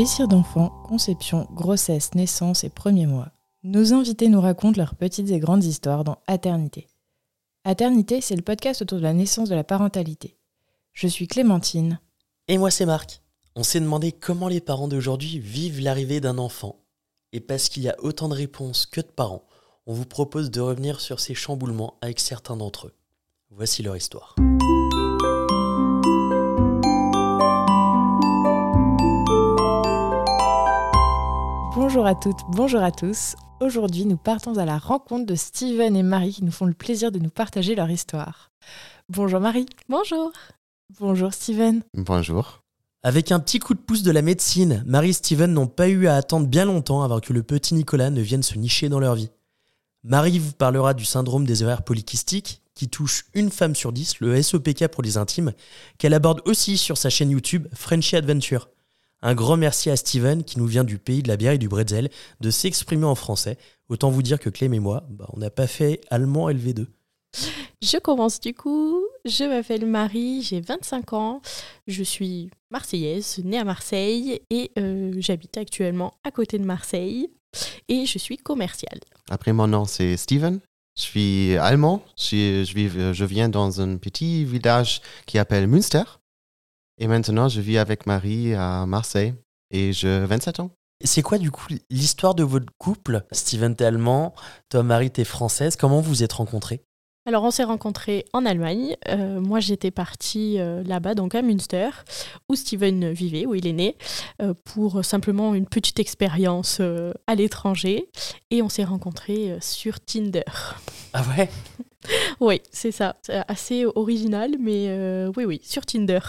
Désir d'enfant, conception, grossesse, naissance et premiers mois. Nos invités nous racontent leurs petites et grandes histoires dans Aternité. Aternité, c'est le podcast autour de la naissance de la parentalité. Je suis Clémentine. Et moi, c'est Marc. On s'est demandé comment les parents d'aujourd'hui vivent l'arrivée d'un enfant. Et parce qu'il y a autant de réponses que de parents, on vous propose de revenir sur ces chamboulements avec certains d'entre eux. Voici leur histoire. Bonjour à toutes, bonjour à tous. Aujourd'hui, nous partons à la rencontre de Steven et Marie qui nous font le plaisir de nous partager leur histoire. Bonjour Marie. Bonjour. Bonjour Steven. Bonjour. Avec un petit coup de pouce de la médecine, Marie et Steven n'ont pas eu à attendre bien longtemps avant que le petit Nicolas ne vienne se nicher dans leur vie. Marie vous parlera du syndrome des ovaires polykystiques, qui touche une femme sur dix, le SOPK pour les intimes, qu'elle aborde aussi sur sa chaîne YouTube Frenchy Adventure. Un grand merci à Steven, qui nous vient du pays de la bière et du bretzel, de s'exprimer en français. Autant vous dire que Clem et moi, bah, on n'a pas fait allemand LV2. Je commence du coup. Je m'appelle Marie, j'ai 25 ans. Je suis marseillaise, née à Marseille et euh, j'habite actuellement à côté de Marseille et je suis commerciale. Après, mon nom, c'est Steven. Je suis allemand. Je, je, vis- je viens dans un petit village qui s'appelle Münster. Et maintenant, je vis avec Marie à Marseille et j'ai 27 ans. C'est quoi du coup l'histoire de votre couple Steven, t'es allemand, toi Marie, t'es française. Comment vous vous êtes rencontrés? Alors on s'est rencontrés en Allemagne. Euh, moi j'étais partie euh, là-bas, donc à Münster, où Steven vivait, où il est né, euh, pour simplement une petite expérience euh, à l'étranger. Et on s'est rencontrés euh, sur Tinder. Ah ouais? Oui, c'est ça. C'est assez original, mais euh, oui, oui, sur Tinder.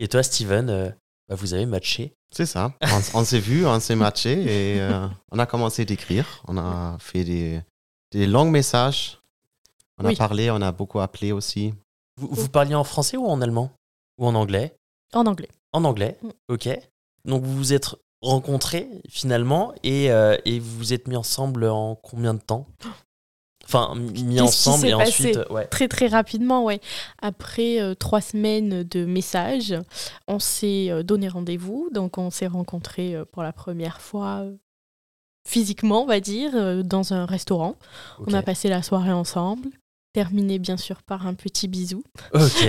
Et toi Steven, euh, bah, vous avez matché C'est ça. On, on s'est vu, on s'est matché et euh, on a commencé d'écrire. On a fait des, des longs messages. On Oui. a parlé, on a beaucoup appelé aussi. vous, vous parliez en français ou en allemand? Ou en anglais? En anglais. En anglais, Mm. ok. Donc vous vous êtes rencontrés finalement et, euh, et vous vous êtes mis ensemble en combien de temps? Enfin, mis ensemble et passé ensuite, euh, ouais. Très très rapidement, ouais. Après euh, trois semaines de messages, on s'est euh, donné rendez-vous. Donc on s'est rencontrés pour la première fois physiquement, on va dire, dans un restaurant. On a passé la soirée ensemble. Terminé bien sûr par un petit bisou. Ok.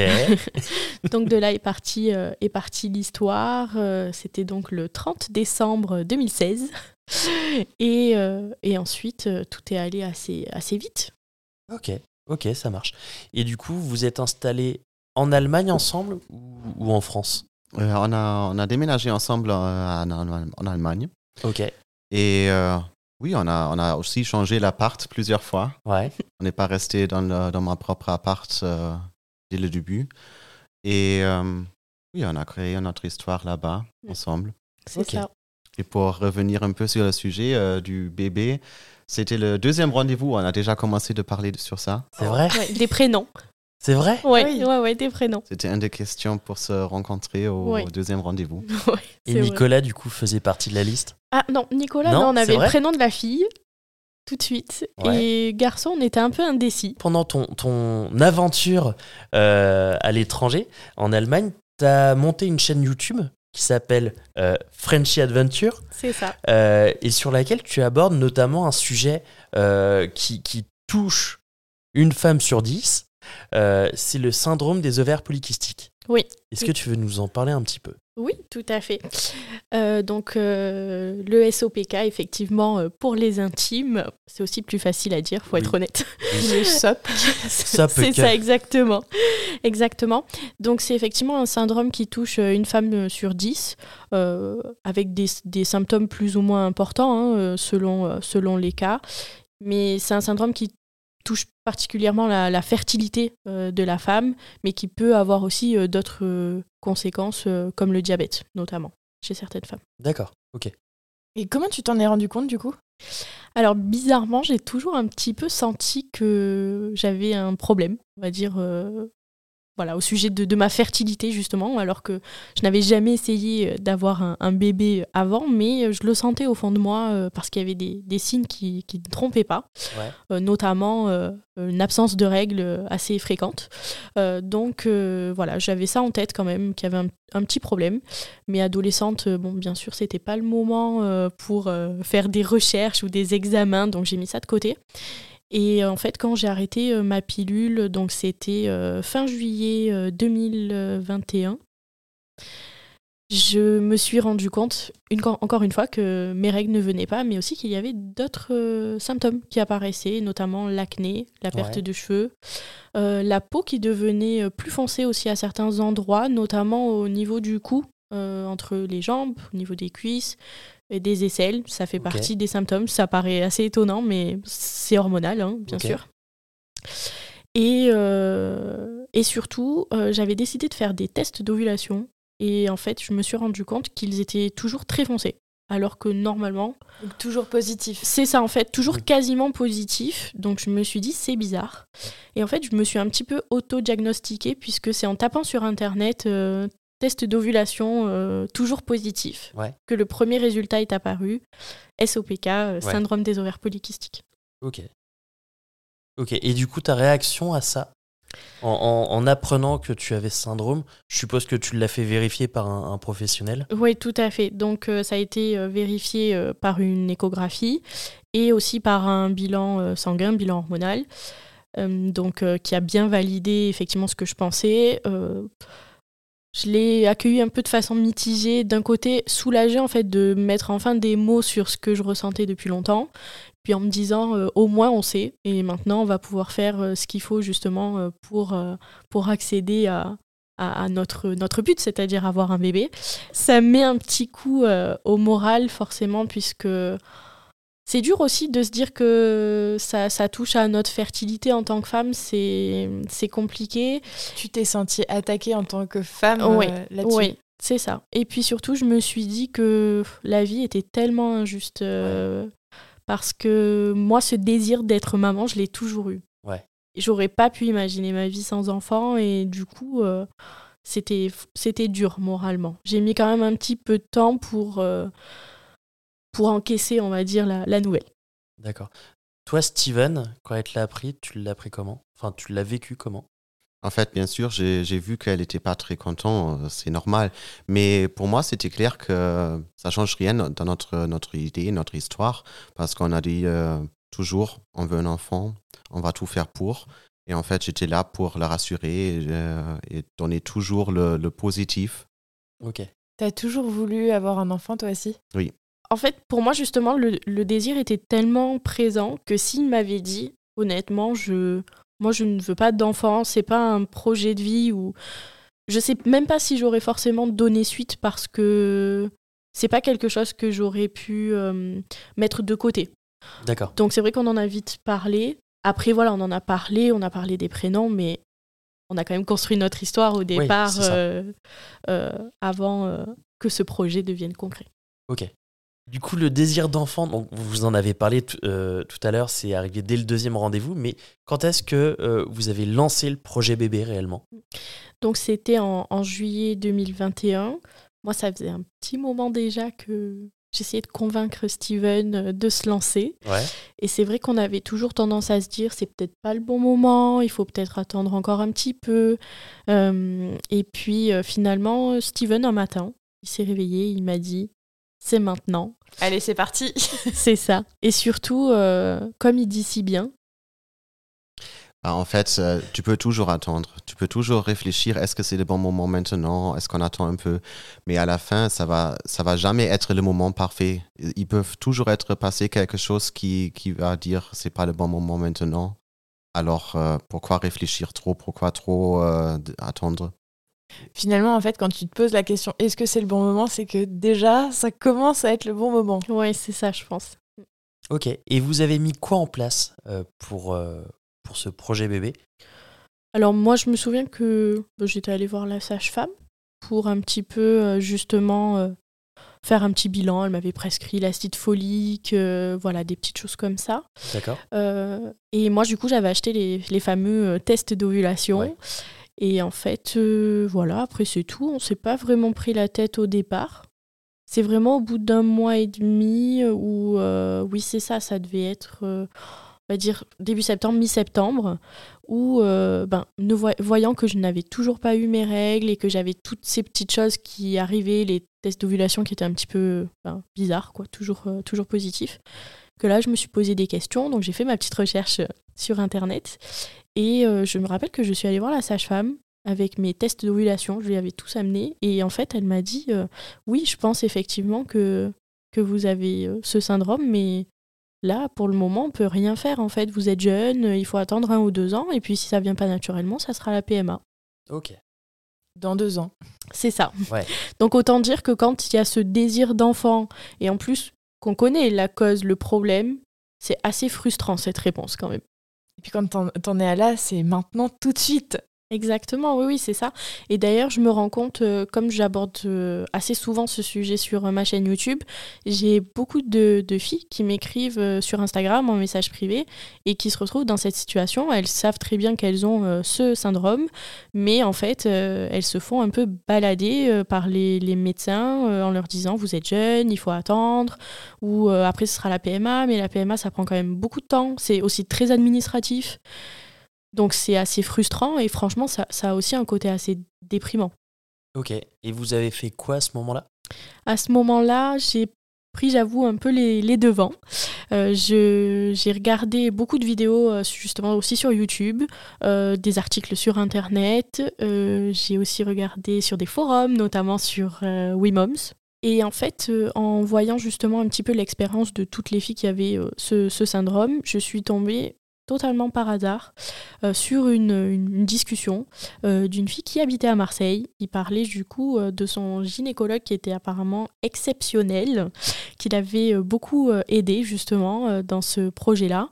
Donc de là est partie euh, est partie l'histoire. Euh, C'était donc le 30 décembre 2016. Et, euh, et ensuite, euh, tout est allé assez, assez vite. Ok, ok, ça marche. Et du coup, vous êtes installés en Allemagne ensemble ou, ou en France? Euh, on, a, on a déménagé ensemble en, en- en Allemagne. Ok, Et euh, oui, on a, on a aussi changé l'appart plusieurs fois. ouais. On n'est pas resté dans, le- dans mon propre appart euh, dès le début. Et euh, oui, on a créé notre histoire là-bas ensemble. C'est Ok. ça. Et pour revenir un peu sur le sujet euh, du bébé, c'était le deuxième rendez-vous. On a déjà commencé de parler de- sur ça. C'est vrai Ouais, des prénoms. C'est vrai Ouais, Oui. ouais, ouais, des prénoms. C'était une des questions pour se rencontrer au Ouais. deuxième rendez-vous. Ouais, Et vrai. Nicolas, du coup, faisait partie de la liste Ah non, Nicolas, Non, non, on avait le prénom de la fille tout de suite. Ouais. Et garçon, on était un peu indécis. Pendant ton, ton aventure euh, à l'étranger, en Allemagne, tu as monté une chaîne YouTube qui s'appelle euh, Frenchy Adventure C'est ça. euh, et sur laquelle tu abordes notamment un sujet euh, qui, qui touche une femme sur dix. C'est le syndrome des ovaires polykystiques. Oui. Est-ce que tu veux nous en parler un petit peu? Oui, tout à fait. Euh, donc, euh, le SOPK, effectivement, euh, pour les intimes, c'est aussi plus facile à dire, faut être Oui. honnête. Le SOP. c'est ça, exactement. Exactement. Donc, c'est effectivement un syndrome qui touche une femme sur dix, avec des, des symptômes plus ou moins importants, hein, selon, selon les cas. Mais c'est un syndrome qui touche particulièrement la, la fertilité euh, de la femme, mais qui peut avoir aussi euh, d'autres euh, conséquences, euh, comme le diabète, notamment, chez certaines femmes. D'accord, ok. Et comment tu t'en es rendu compte du coup? Alors, bizarrement, j'ai toujours un petit peu senti que j'avais un problème, on va dire, euh, voilà, au sujet de, ma fertilité justement, alors que je n'avais jamais essayé d'avoir un, bébé avant, mais je le sentais au fond de moi parce qu'il y avait des, signes qui, ne trompaient pas, notamment une absence de règles assez fréquente. donc voilà, j'avais ça en tête quand même, qu'il y avait un, petit problème. Mais adolescente, bon, bien sûr, c'était pas le moment pour faire des recherches ou des examens, donc j'ai mis ça de côté. Et en fait, quand j'ai arrêté euh, ma pilule, donc c'était euh, fin juillet 2021, euh, je me suis rendu compte, encore une fois, que mes règles ne venaient pas, mais aussi qu'il y avait d'autres symptômes qui apparaissaient, notamment l'acné, la perte de cheveux, la peau qui devenait plus foncée aussi à certains endroits, notamment au niveau du cou, entre les jambes, au niveau des cuisses, des aisselles, ça fait partie des symptômes. Ça paraît assez étonnant, mais c'est hormonal, hein, bien sûr. Et, euh, et surtout, euh, j'avais décidé de faire des tests d'ovulation. Et en fait, je me suis rendu compte qu'ils étaient toujours très foncés. Alors que normalement. toujours positif. C'est ça, en fait, toujours quasiment positif. Donc je me suis dit, c'est bizarre. Et en fait, je me suis un petit peu auto-diagnostiquée, puisque c'est en tapant sur Internet euh, test d'ovulation euh, toujours positif, que le premier résultat est apparu, SOPK, euh, syndrome des ovaires polykystiques. Ok. Ok, et du coup, ta réaction à ça, en, apprenant que tu avais ce syndrome, je suppose que tu l'as fait vérifier par un, professionnel? Oui, tout à fait. Donc, euh, ça a été vérifié par une échographie et aussi par un bilan sanguin, bilan hormonal, donc qui a bien validé effectivement ce que je pensais je l'ai accueilli un peu de façon mitigée. D'un côté, soulagée en fait de mettre enfin des mots sur ce que je ressentais depuis longtemps. Puis en me disant, euh, au moins on sait. Et maintenant, on va pouvoir faire euh, ce qu'il faut justement euh, pour, pour accéder à, à, notre, notre but, c'est-à-dire avoir un bébé. Ça met un petit coup au moral forcément puisque c'est dur aussi de se dire que ça, ça, touche à notre fertilité en tant que femme, c'est compliqué. Tu t'es sentie attaquée en tant que femme oui, euh, là-dessus Oui, c'est ça. Et puis surtout, je me suis dit que la vie était tellement injuste euh, parce que moi, ce désir d'être maman, je l'ai toujours eu. Ouais. J'aurais pas pu imaginer ma vie sans enfant et du coup, euh, c'était dur moralement. J'ai mis quand même un petit peu de temps pour pour encaisser, on va dire, la, nouvelle. D'accord. Toi, Steven, quand elle te l'a appris, tu l'as appris comment? Enfin, tu l'as vécu comment? En fait, bien sûr, j'ai vu qu'elle n'était pas très contente, euh, c'est normal. Mais pour moi, c'était clair que ça ne change rien dans notre, notre idée, notre histoire, parce qu'on a dit euh, toujours, on veut un enfant, on va tout faire pour. Et en fait, j'étais là pour la rassurer et, euh, donner toujours le, le positif. Ok. Tu as toujours voulu avoir un enfant, toi aussi? Oui en fait, pour moi, justement, le, désir était tellement présent que s'il m'avait dit, honnêtement, je, moi, je ne veux pas d'enfant, c'est pas un projet de vie ou. Je sais même pas si j'aurais forcément donné suite parce que c'est pas quelque chose que j'aurais pu euh, mettre de côté. D'accord. Donc c'est vrai qu'on en a vite parlé. Après, voilà, on en a parlé, on a parlé des prénoms, mais on a quand même construit notre histoire au départ euh, euh, avant que ce projet devienne concret. Ok. Du coup, le désir d'enfant, donc vous en avez parlé euh, tout à l'heure, c'est arrivé dès le deuxième rendez-vous, mais quand est-ce que euh, vous avez lancé le projet bébé réellement? Donc c'était en, juillet 2021. Moi, ça faisait un petit moment déjà que j'essayais de convaincre Steven euh, de se lancer. Et c'est vrai qu'on avait toujours tendance à se dire, c'est peut-être pas le bon moment, il faut peut-être attendre encore un petit peu. et puis finalement, Steven, un matin, il s'est réveillé, il m'a dit, c'est maintenant. Allez, c'est parti. c'est ça. Et surtout, euh, comme il dit si bien. Bah, en fait, euh, tu peux toujours attendre. Tu peux toujours réfléchir. Est-ce que c'est le bon moment maintenant? Est-ce qu'on attend un peu? Mais à la fin, ça va, ça va jamais être le moment parfait. Ils peuvent toujours être passé quelque chose qui, qui va dire c'est pas le bon moment maintenant. Alors euh, pourquoi réfléchir trop? Pourquoi trop attendre? Finalement, en fait, quand tu te poses la question est-ce que c'est le bon moment, c'est que déjà, ça commence à être le bon moment. Oui, c'est ça, je pense. Ok. Et vous avez mis quoi en place euh, pour, euh, pour ce projet bébé? Alors, moi, je me souviens que bah, j'étais allée voir la sage-femme pour un petit peu, euh, justement, faire un petit bilan. Elle m'avait prescrit l'acide folique, voilà, des petites choses comme ça. D'accord. et moi, du coup, j'avais acheté les, les fameux tests d'ovulation. Et en fait, euh, voilà, après c'est tout. On s'est pas vraiment pris la tête au départ. C'est vraiment au bout d'un mois et demi où, euh, oui, c'est ça, ça devait être, euh, on va dire, début septembre, mi-septembre, où, euh, ben, ne voy- voyant que je n'avais toujours pas eu mes règles et que j'avais toutes ces petites choses qui arrivaient, les tests d'ovulation qui étaient un petit peu ben, bizarres, quoi, toujours, euh, toujours positifs, que là, je me suis posé des questions. Donc, j'ai fait ma petite recherche euh, sur Internet. Et euh, je me rappelle que je suis allée voir la sage-femme avec mes tests d'ovulation. Je lui avais tous amenés. Et en fait, elle m'a dit euh, Oui, je pense effectivement que, que vous avez ce syndrome, mais là, pour le moment, on peut rien faire. En fait, vous êtes jeune, il faut attendre un ou deux ans. Et puis, si ça vient pas naturellement, ça sera la PMA. Ok. Dans deux ans. C'est ça. Ouais. Donc autant dire que quand il y a ce désir d'enfant, et en plus qu'on connaît la cause, le problème, c'est assez frustrant cette réponse quand même. Et puis quand t'en, es à là, c'est maintenant tout de suite. Exactement, oui, oui, c'est ça. Et d'ailleurs, je me rends compte, euh, comme j'aborde euh, assez souvent ce sujet sur euh, ma chaîne YouTube, j'ai beaucoup de, de filles qui m'écrivent sur Instagram en message privé et qui se retrouvent dans cette situation. Elles savent très bien qu'elles ont ce syndrome, mais en fait, elles se font un peu balader par les, les médecins en leur disant vous êtes jeune, il faut attendre, ou après ce sera la PMA, mais la PMA ça prend quand même beaucoup de temps, c'est aussi très administratif. Donc c'est assez frustrant et franchement, ça, ça a aussi un côté assez déprimant. Ok. Et vous avez fait quoi à ce moment-là? À ce moment-là, j'ai pris, j'avoue, un peu les, les devants. Euh, j'ai regardé beaucoup de vidéos, euh, justement aussi sur YouTube, euh, des articles sur Internet. euh, j'ai aussi regardé sur des forums, notamment sur WeMoms. Et en fait, en voyant justement un petit peu l'expérience de toutes les filles qui avaient ce, ce syndrome, je suis tombée totalement par hasard euh, sur une, discussion euh, d'une fille qui habitait à Marseille. Il parlait du coup euh, de son gynécologue qui était apparemment exceptionnel, qui l'avait beaucoup aidé justement dans ce projet-là.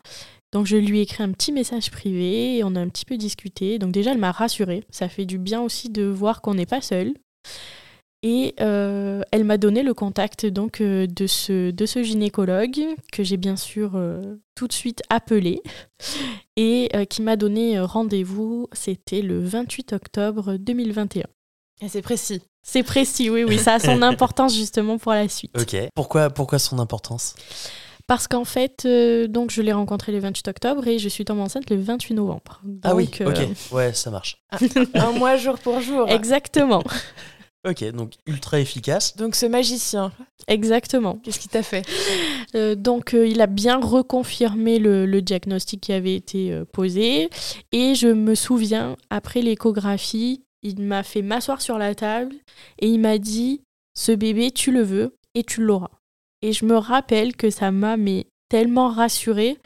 Donc je lui ai écrit un petit message privé et on a un petit peu discuté. Donc déjà elle m'a rassurée. Ça fait du bien aussi de voir qu'on n'est pas seul. Et euh, elle m'a donné le contact donc euh, de ce, de ce gynécologue que j'ai bien sûr euh, tout de suite appelé et euh, qui m'a donné rendez-vous. C'était le 28 octobre 2021. Et c'est précis. C'est précis, oui, oui, ça a son importance justement pour la suite. Ok. Pourquoi, pourquoi son importance? Parce qu'en fait, euh, donc je l'ai rencontré le 28 octobre et je suis tombée enceinte le 28 novembre. Ah oui, euh, ok. Ouais, ça marche. Un mois jour pour jour. Exactement, Ok, donc ultra efficace. Donc ce magicien, exactement. qu'est-ce qu'il t'a fait? Euh, donc euh, il a bien reconfirmé le, le diagnostic qui avait été euh, posé et je me souviens après l'échographie, il m'a fait m'asseoir sur la table et il m'a dit ce bébé tu le veux et tu l'auras. Et je me rappelle que ça m'a mais tellement rassurée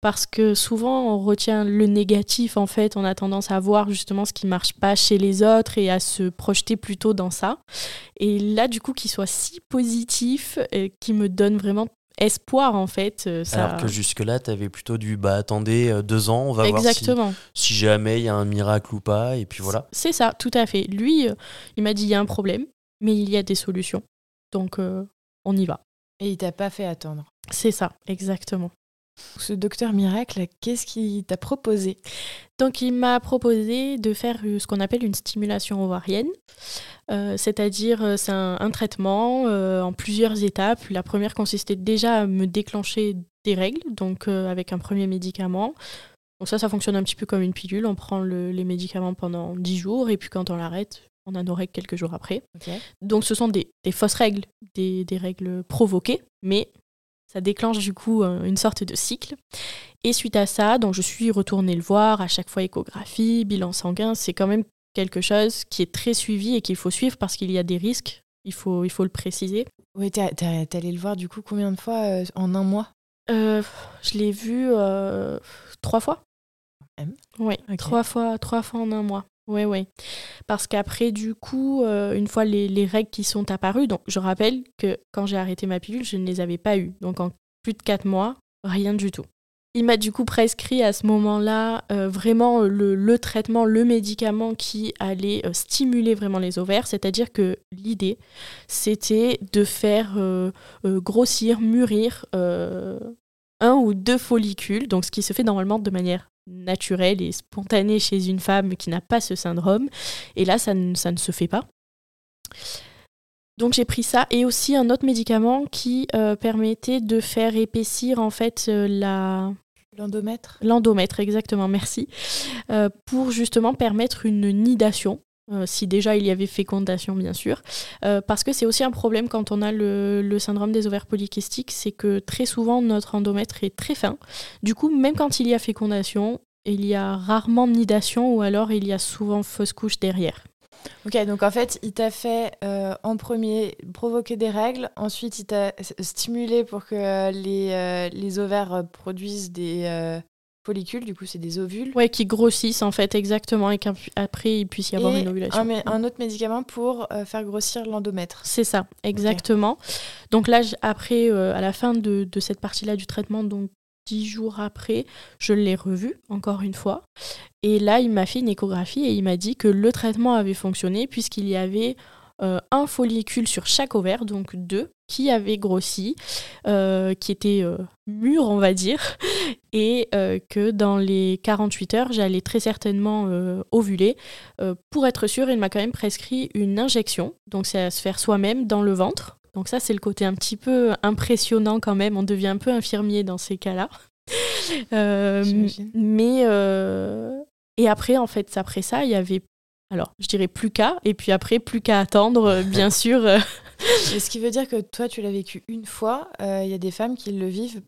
parce que souvent on retient le négatif en fait, on a tendance à voir justement ce qui marche pas chez les autres et à se projeter plutôt dans ça. Et là du coup qu'il soit si positif, euh, qui me donne vraiment espoir en fait. euh, Ça... Alors que jusque-là, t'avais plutôt du bah attendez euh, deux ans, on va voir si, Exactement. si jamais il y a un miracle ou pas, et puis voilà. C'est ça, tout à fait. Lui, il m'a dit il y a un problème, mais il y a des solutions. Donc euh, on y va. Et il t'a pas fait attendre. C'est ça, exactement. Ce docteur miracle, qu'est-ce qu'il t'a proposé? Donc il m'a proposé de faire euh, ce qu'on appelle une stimulation ovarienne. Euh, C'est-à-dire, euh, c'est un, un traitement euh, en plusieurs étapes. La première consistait déjà à me déclencher des règles, donc euh, avec un premier médicament. Donc ça, ça fonctionne un petit peu comme une pilule. On prend le- les médicaments pendant 10 jours et puis quand on l'arrête, on a nos règles quelques jours après. Donc ce sont des, des fausses règles, des, des règles provoquées, mais ça déclenche du coup euh, une sorte de cycle. Et suite à ça, donc je suis retournée le voir, à chaque fois échographie, bilan sanguin, c'est quand même quelque chose qui est très suivi et qu'il faut suivre parce qu'il y a des risques, il faut, il faut le préciser. Oui, t'es allé le voir du coup combien de fois euh, en un mois? Euh, je l'ai vu euh, trois fois. même Oui, trois fois, trois fois en un mois. Oui, oui. Parce qu'après, du coup, euh, une fois les, les règles qui sont apparues, donc je rappelle que quand j'ai arrêté ma pilule, je ne les avais pas eues. Donc en plus de quatre mois, rien du tout. Il m'a du coup prescrit à ce moment-là euh, vraiment le, le traitement, le médicament qui allait euh, stimuler vraiment les ovaires. C'est-à-dire que l'idée, c'était de faire euh, euh, grossir, mûrir euh, un ou deux follicules, donc ce qui se fait normalement de manière naturel et spontané chez une femme qui n'a pas ce syndrome. Et là, ça ne, ça ne se fait pas. Donc j'ai pris ça et aussi un autre médicament qui euh, permettait de faire épaissir en fait euh, la L'endomètre l'endomètre exactement merci euh, pour justement permettre une nidation euh, si déjà il y avait fécondation bien sûr. Euh, parce que c'est aussi un problème quand on a le, syndrome des ovaires polykystiques c'est que très souvent notre endomètre est très fin. Du coup même quand il y a fécondation il y a rarement nidation ou alors il y a souvent fausse couche derrière. Ok, donc en fait, il t'a fait euh, en premier provoquer des règles, ensuite il t'a stimulé pour que les, les ovaires produisent des follicules, du coup c'est des ovules. Ouais, qui grossissent en fait exactement et qu'après il puisse y avoir Et une ovulation. un, un autre médicament pour euh, faire grossir l'endomètre. C'est ça, exactement. Donc là, après, euh, à la fin de, de cette partie-là du traitement, donc dix jours après, je l'ai revu encore une fois. Et là, il m'a fait une échographie et il m'a dit que le traitement avait fonctionné puisqu'il y avait un follicule sur chaque ovaire, donc deux, qui avaient grossi, euh, qui étaient euh, mûrs, on va dire, et euh, que dans les 48 heures, j'allais très certainement euh, ovuler. Euh, pour être sûr, il m'a quand même prescrit une injection, donc c'est à se faire soi-même dans le ventre. Donc ça, c'est le côté un petit peu impressionnant quand même. On devient un peu infirmier dans ces cas-là. Euh, mais euh, et après, en fait, après ça, il y avait, alors, je dirais plus qu'à, et puis après, plus qu'à attendre, euh, bien sûr. euh, Et ce qui veut dire que toi, tu l'as vécu une fois, euh, il y a des femmes qui le vivent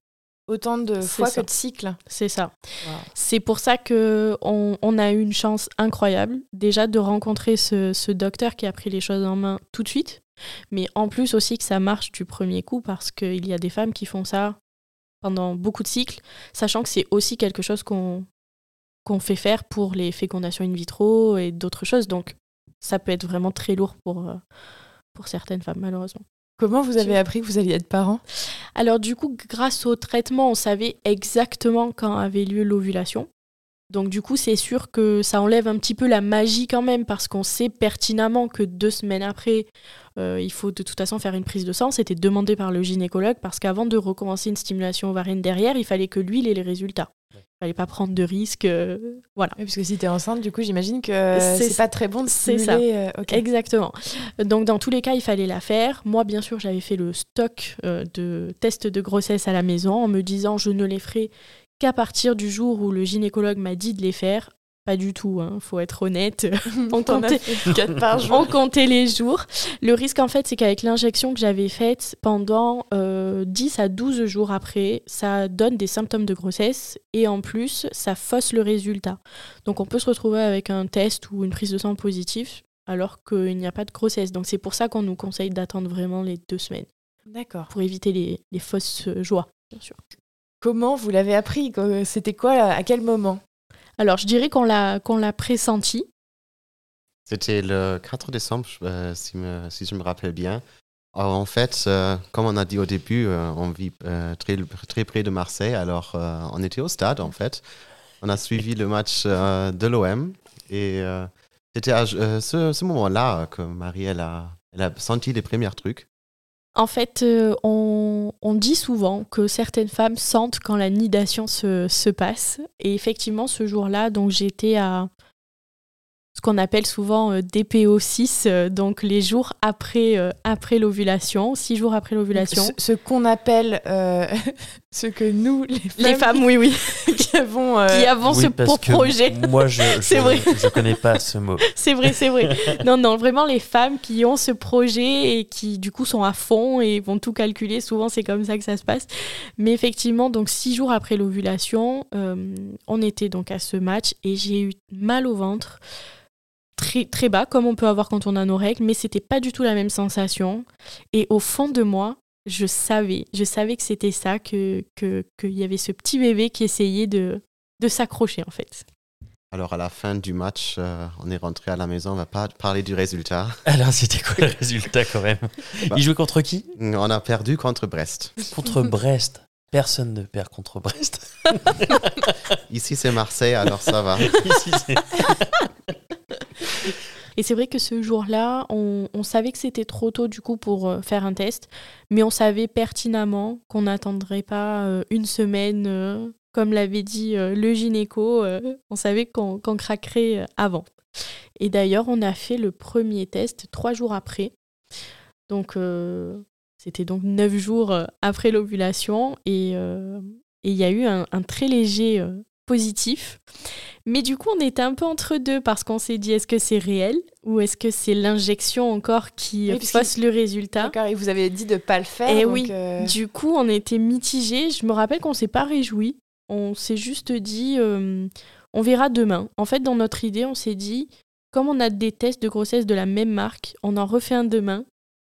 autant de C'est fois ça. que de cycles. c'est ça. Wow. C'est pour ça que on, on a eu une chance incroyable déjà de rencontrer ce, ce docteur qui a pris les choses en main tout de suite, mais en plus aussi que ça marche du premier coup parce qu'il y a des femmes qui font ça pendant beaucoup de cycles, sachant que c'est aussi quelque chose qu'on qu'on fait faire pour les fécondations in vitro et d'autres choses, donc ça peut être vraiment très lourd pour, euh, pour certaines femmes malheureusement. Comment vous avez appris que vous alliez être parent? Alors du coup, grâce au traitement, on savait exactement quand avait lieu l'ovulation. Donc du coup, c'est sûr que ça enlève un petit peu la magie quand même, parce qu'on sait pertinemment que deux semaines après, euh, il faut de toute façon faire une prise de sang. C'était demandé par le gynécologue, parce qu'avant de recommencer une stimulation ovarienne derrière, il fallait que lui il ait les résultats. Il fallait pas prendre de risques. euh, voilà. Oui, parce que si t'es enceinte, du coup, j'imagine que C'est- pas très bon de c'est stimuler. euh. Exactement. Donc dans tous les cas, il fallait la faire. Moi, bien sûr, j'avais fait le stock euh, de tests de grossesse à la maison en me disant je ne les ferai qu'à partir du jour où le gynécologue m'a dit de les faire. Pas du tout, hein, faut être honnête. On comptait, on les jours. Le risque, en fait, c'est qu'avec l'injection que j'avais faite pendant euh, 10 à 12 jours après, ça donne des symptômes de grossesse et en plus, ça fausse le résultat. Donc, on peut se retrouver avec un test ou une prise de sang positif alors qu'il n'y a pas de grossesse. Donc, c'est pour ça qu'on nous conseille d'attendre vraiment les deux semaines D'accord. pour éviter les, les fausses euh, joies, bien sûr. Comment vous l'avez appris? C'était quoi À quel moment? Alors, je dirais qu'on l'a qu'on pressenti. C'était le 4 décembre, euh, si, me- si je me rappelle bien. En fait, euh, comme on a dit au début, euh, on vit euh, très, très près de Marseille. Alors, on était au stade, en fait. On a suivi le match de l'OM. Et c'était à ce, ce moment-là que Marie, elle a, elle a senti les premiers trucs. En fait, euh, on, on dit souvent que certaines femmes sentent quand la nidation se, se passe. Et effectivement, ce jour-là, donc j'étais à ce qu'on appelle souvent euh, DPO6, euh, donc les jours après, après l'ovulation, six jours après l'ovulation. Ce, qu'on appelle, ce que nous, les femmes, Les femmes, oui, oui, qui avons. euh, qui avons ce parce pour que projet. Moi, je, C'est je, vrai. je connais pas ce mot. C'est vrai, c'est vrai. Non, non, vraiment les femmes qui ont ce projet et qui du coup sont à fond et vont tout calculer. Souvent, c'est comme ça que ça se passe. Mais effectivement, donc six jours après l'ovulation, euh, on était donc à ce match et j'ai eu mal au ventre. Très, très bas, comme on peut avoir quand on a nos règles, mais c'était pas du tout la même sensation. Et au fond de moi, je savais, je savais que c'était ça, que que- qu'il y avait ce petit bébé qui essayait de, de s'accrocher en fait. Alors, à la fin du match, euh, on est rentré à la maison. On va pas parler du résultat. Alors, c'était quoi le résultat quand même? Bah. Il jouait contre qui? On a perdu contre Brest. Contre Brest. Personne ne perd contre Brest. Ici, c'est Marseille, alors ça va. Ici, c'est- Et c'est vrai que ce jour-là, on, savait que c'était trop tôt du coup pour euh, faire un test, mais on savait pertinemment qu'on n'attendrait pas euh, une semaine euh, comme l'avait dit le gynéco, on savait qu'on craquerait avant. Et d'ailleurs, on a fait le premier test trois jours après. Donc, c'était donc neuf jours après l'ovulation. Et il y a eu un, très léger positif. Mais du coup, on était un peu entre deux parce qu'on s'est dit est-ce que c'est réel ou est-ce que c'est l'injection encore qui oui, fausse le résultat? D'accord, et vous avez dit de pas le faire. Et oui, du coup, on était mitigés. Je me rappelle qu'on s'est pas réjoui. On s'est juste dit on verra demain. En fait, dans notre idée, on s'est dit comme on a des tests de grossesse de la même marque, on en refait un demain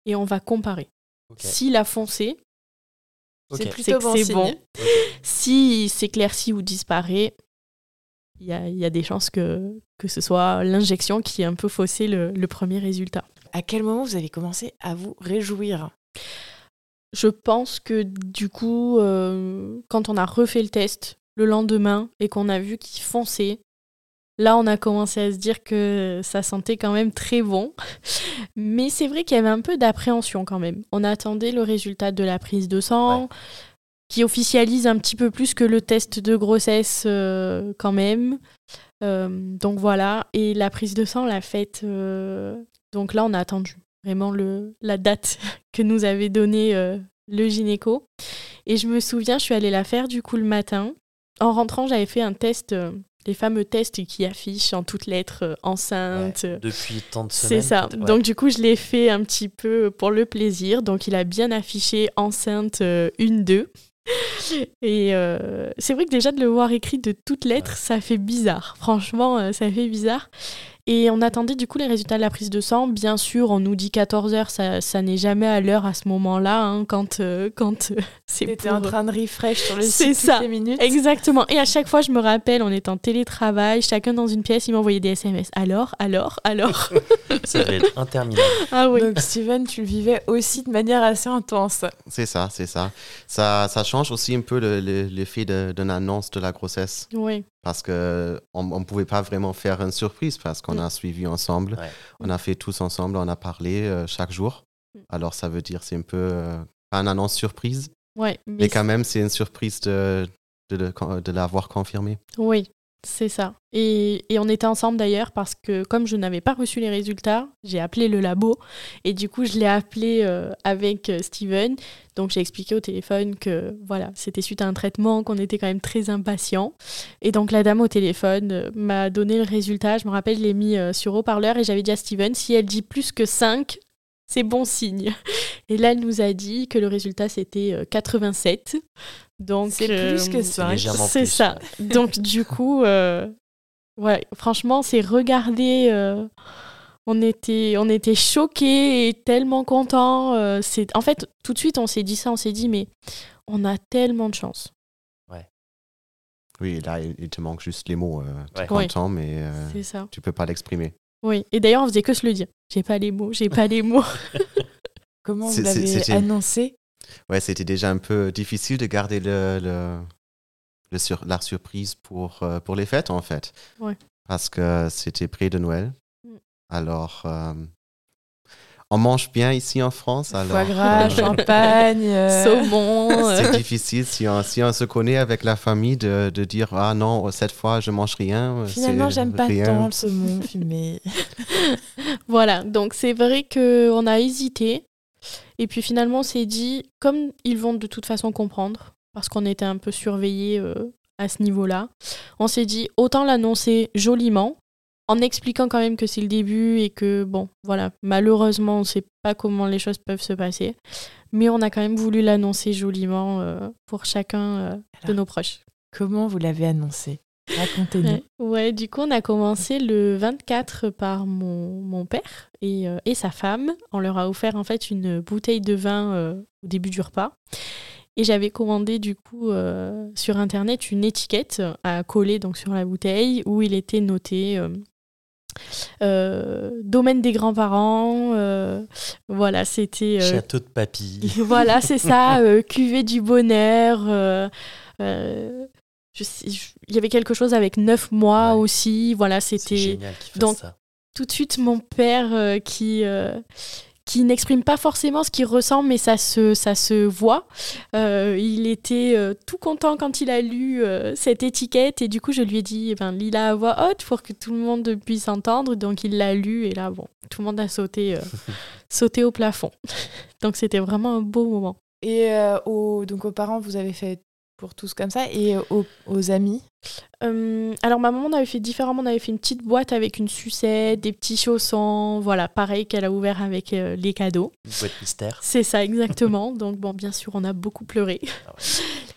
et on va comparer. S'il a foncé, c'est plutôt bon. C'est bon. Si s'éclaircit ou disparaît, il y a, des chances que, que ce soit l'injection qui ait un peu faussé le, premier résultat. À quel moment vous avez commencé à vous réjouir? Je pense que du coup, euh, quand on a refait le test le lendemain et qu'on a vu qu'il fonçait, Là, on a commencé à se dire que ça sentait quand même très bon. Mais c'est vrai qu'il y avait un peu d'appréhension quand même. On attendait le résultat de la prise de sang, qui officialise un petit peu plus que le test de grossesse euh, quand même. Euh, donc voilà. Et la prise de sang, la faite. Euh, donc là, on a attendu vraiment le, la date que nous avait donnée le gynéco. Et je me souviens, je suis allée la faire du coup le matin. En rentrant, j'avais fait un test les fameux tests qui affichent en toutes lettres euh, enceinte. depuis tant de semaines. C'est ça. Donc du coup, je l'ai fait un petit peu pour le plaisir. Donc il a bien affiché enceinte 1-2. Euh, Et euh, c'est vrai que déjà de le voir écrit de toutes lettres, ça fait bizarre. Franchement, ça fait bizarre. Et on attendait du coup les résultats de la prise de sang. Bien sûr, on nous dit 14 heures, ça, ça n'est jamais à l'heure à ce moment-là, hein, quand, euh, quand euh, c'est pour... en train de refresh sur le site ça. toutes les minutes. Exactement. Et à chaque fois, je me rappelle, on est en télétravail, chacun dans une pièce, il m'envoyait des SMS. Alors, alors, alors. ça va être interminable. Ah oui. Donc Steven, tu le vivais aussi de manière assez intense. C'est ça, c'est ça. ça. Ça change aussi un peu l'effet d'une annonce de la grossesse. Oui parce qu'on ne pouvait pas vraiment faire une surprise parce qu'on mm. a suivi ensemble, on a fait tous ensemble, on a parlé euh, chaque jour. Mm. Alors ça veut dire c'est un peu euh, pas une annonce surprise, ouais, mais, quand même c'est une surprise de, de, de l'avoir confirmé. Oui, c'est ça. Et, on était ensemble d'ailleurs parce que comme je n'avais pas reçu les résultats, j'ai appelé le labo et du coup je l'ai appelé euh, avec euh, Steven. Donc j'ai expliqué au téléphone que voilà, c'était suite à un traitement, qu'on était quand même très impatient. Et donc la dame au téléphone euh, m'a donné le résultat. Je me rappelle, je l'ai mis sur haut-parleur et j'avais dit à Steven, si elle dit plus que 5, c'est bon signe. Et là, elle nous a dit que le résultat c'était 87. Donc c'est plus que ça. C'est ça. Donc du coup, euh, ouais, franchement, c'est regarder. Euh, on était, on était choqués et tellement contents. Euh, c'est, en fait, tout de suite, on s'est dit ça. On s'est dit, mais on a tellement de chance. Ouais. Oui, là, il te manque juste les mots. tu es content, mais ça. tu peux pas l'exprimer. Oui. Et d'ailleurs, on faisait que se le dire. J'ai pas les mots. J'ai pas les mots. Comment vous l'avez annoncé? Ouais, c'était déjà un peu difficile de garder le, le, sur, la surprise pour, euh, pour les fêtes, en fait. Ouais. Parce que c'était près de Noël. Mm. Alors, euh, on mange bien ici en France. Alors, Foie gras, champagne, euh. saumon. C'est difficile si on, si on se connaît avec la famille de, de dire Ah non, cette fois je mange rien. Finalement, j'aime pas tant le saumon fumé. voilà, donc c'est vrai qu'on a hésité. Et puis finalement, on s'est dit, comme ils vont de toute façon comprendre, parce qu'on était un peu surveillés euh, à ce niveau-là, on s'est dit, autant l'annoncer joliment, en expliquant quand même que c'est le début et que, bon, voilà, malheureusement, on ne sait pas comment les choses peuvent se passer. Mais on a quand même voulu l'annoncer joliment euh, pour chacun euh, de nos proches. Comment vous l'avez annoncé? Racontez-nous. Ouais, du coup, on a commencé le 24 par mon, mon père et, euh, et, sa femme. On leur a offert en fait une bouteille de vin euh, au début du repas. Et j'avais commandé du coup euh, sur internet une étiquette à coller donc sur la bouteille où il était noté domaine des grands-parents, voilà, c'était. Château de papy. voilà, c'est ça, cuvée du bonheur il y avait quelque chose avec neuf mois aussi. Voilà, c'était. Donc, tout de suite, mon père euh, qui, euh, qui n'exprime pas forcément ce qu'il ressent, mais ça se, ça se voit. Euh, il était euh, tout content quand il a lu euh, cette étiquette et du coup je lui ai dit, eh ben, lis-la à voix haute pour que tout le monde puisse entendre. Donc il l'a lu et là, bon, tout le monde a sauté, sauté au plafond. donc c'était vraiment un beau moment. Et aux, donc aux parents, vous avez fait pour tous comme ça et aux, amis euh, Alors ma maman on avait fait différemment, on avait fait une petite boîte avec une sucette, des petits chaussons, voilà, pareil qu'elle a ouvert avec euh, les cadeaux. Une boîte mystère. C'est ça exactement. Donc bon, bien sûr, on a beaucoup pleuré. Ah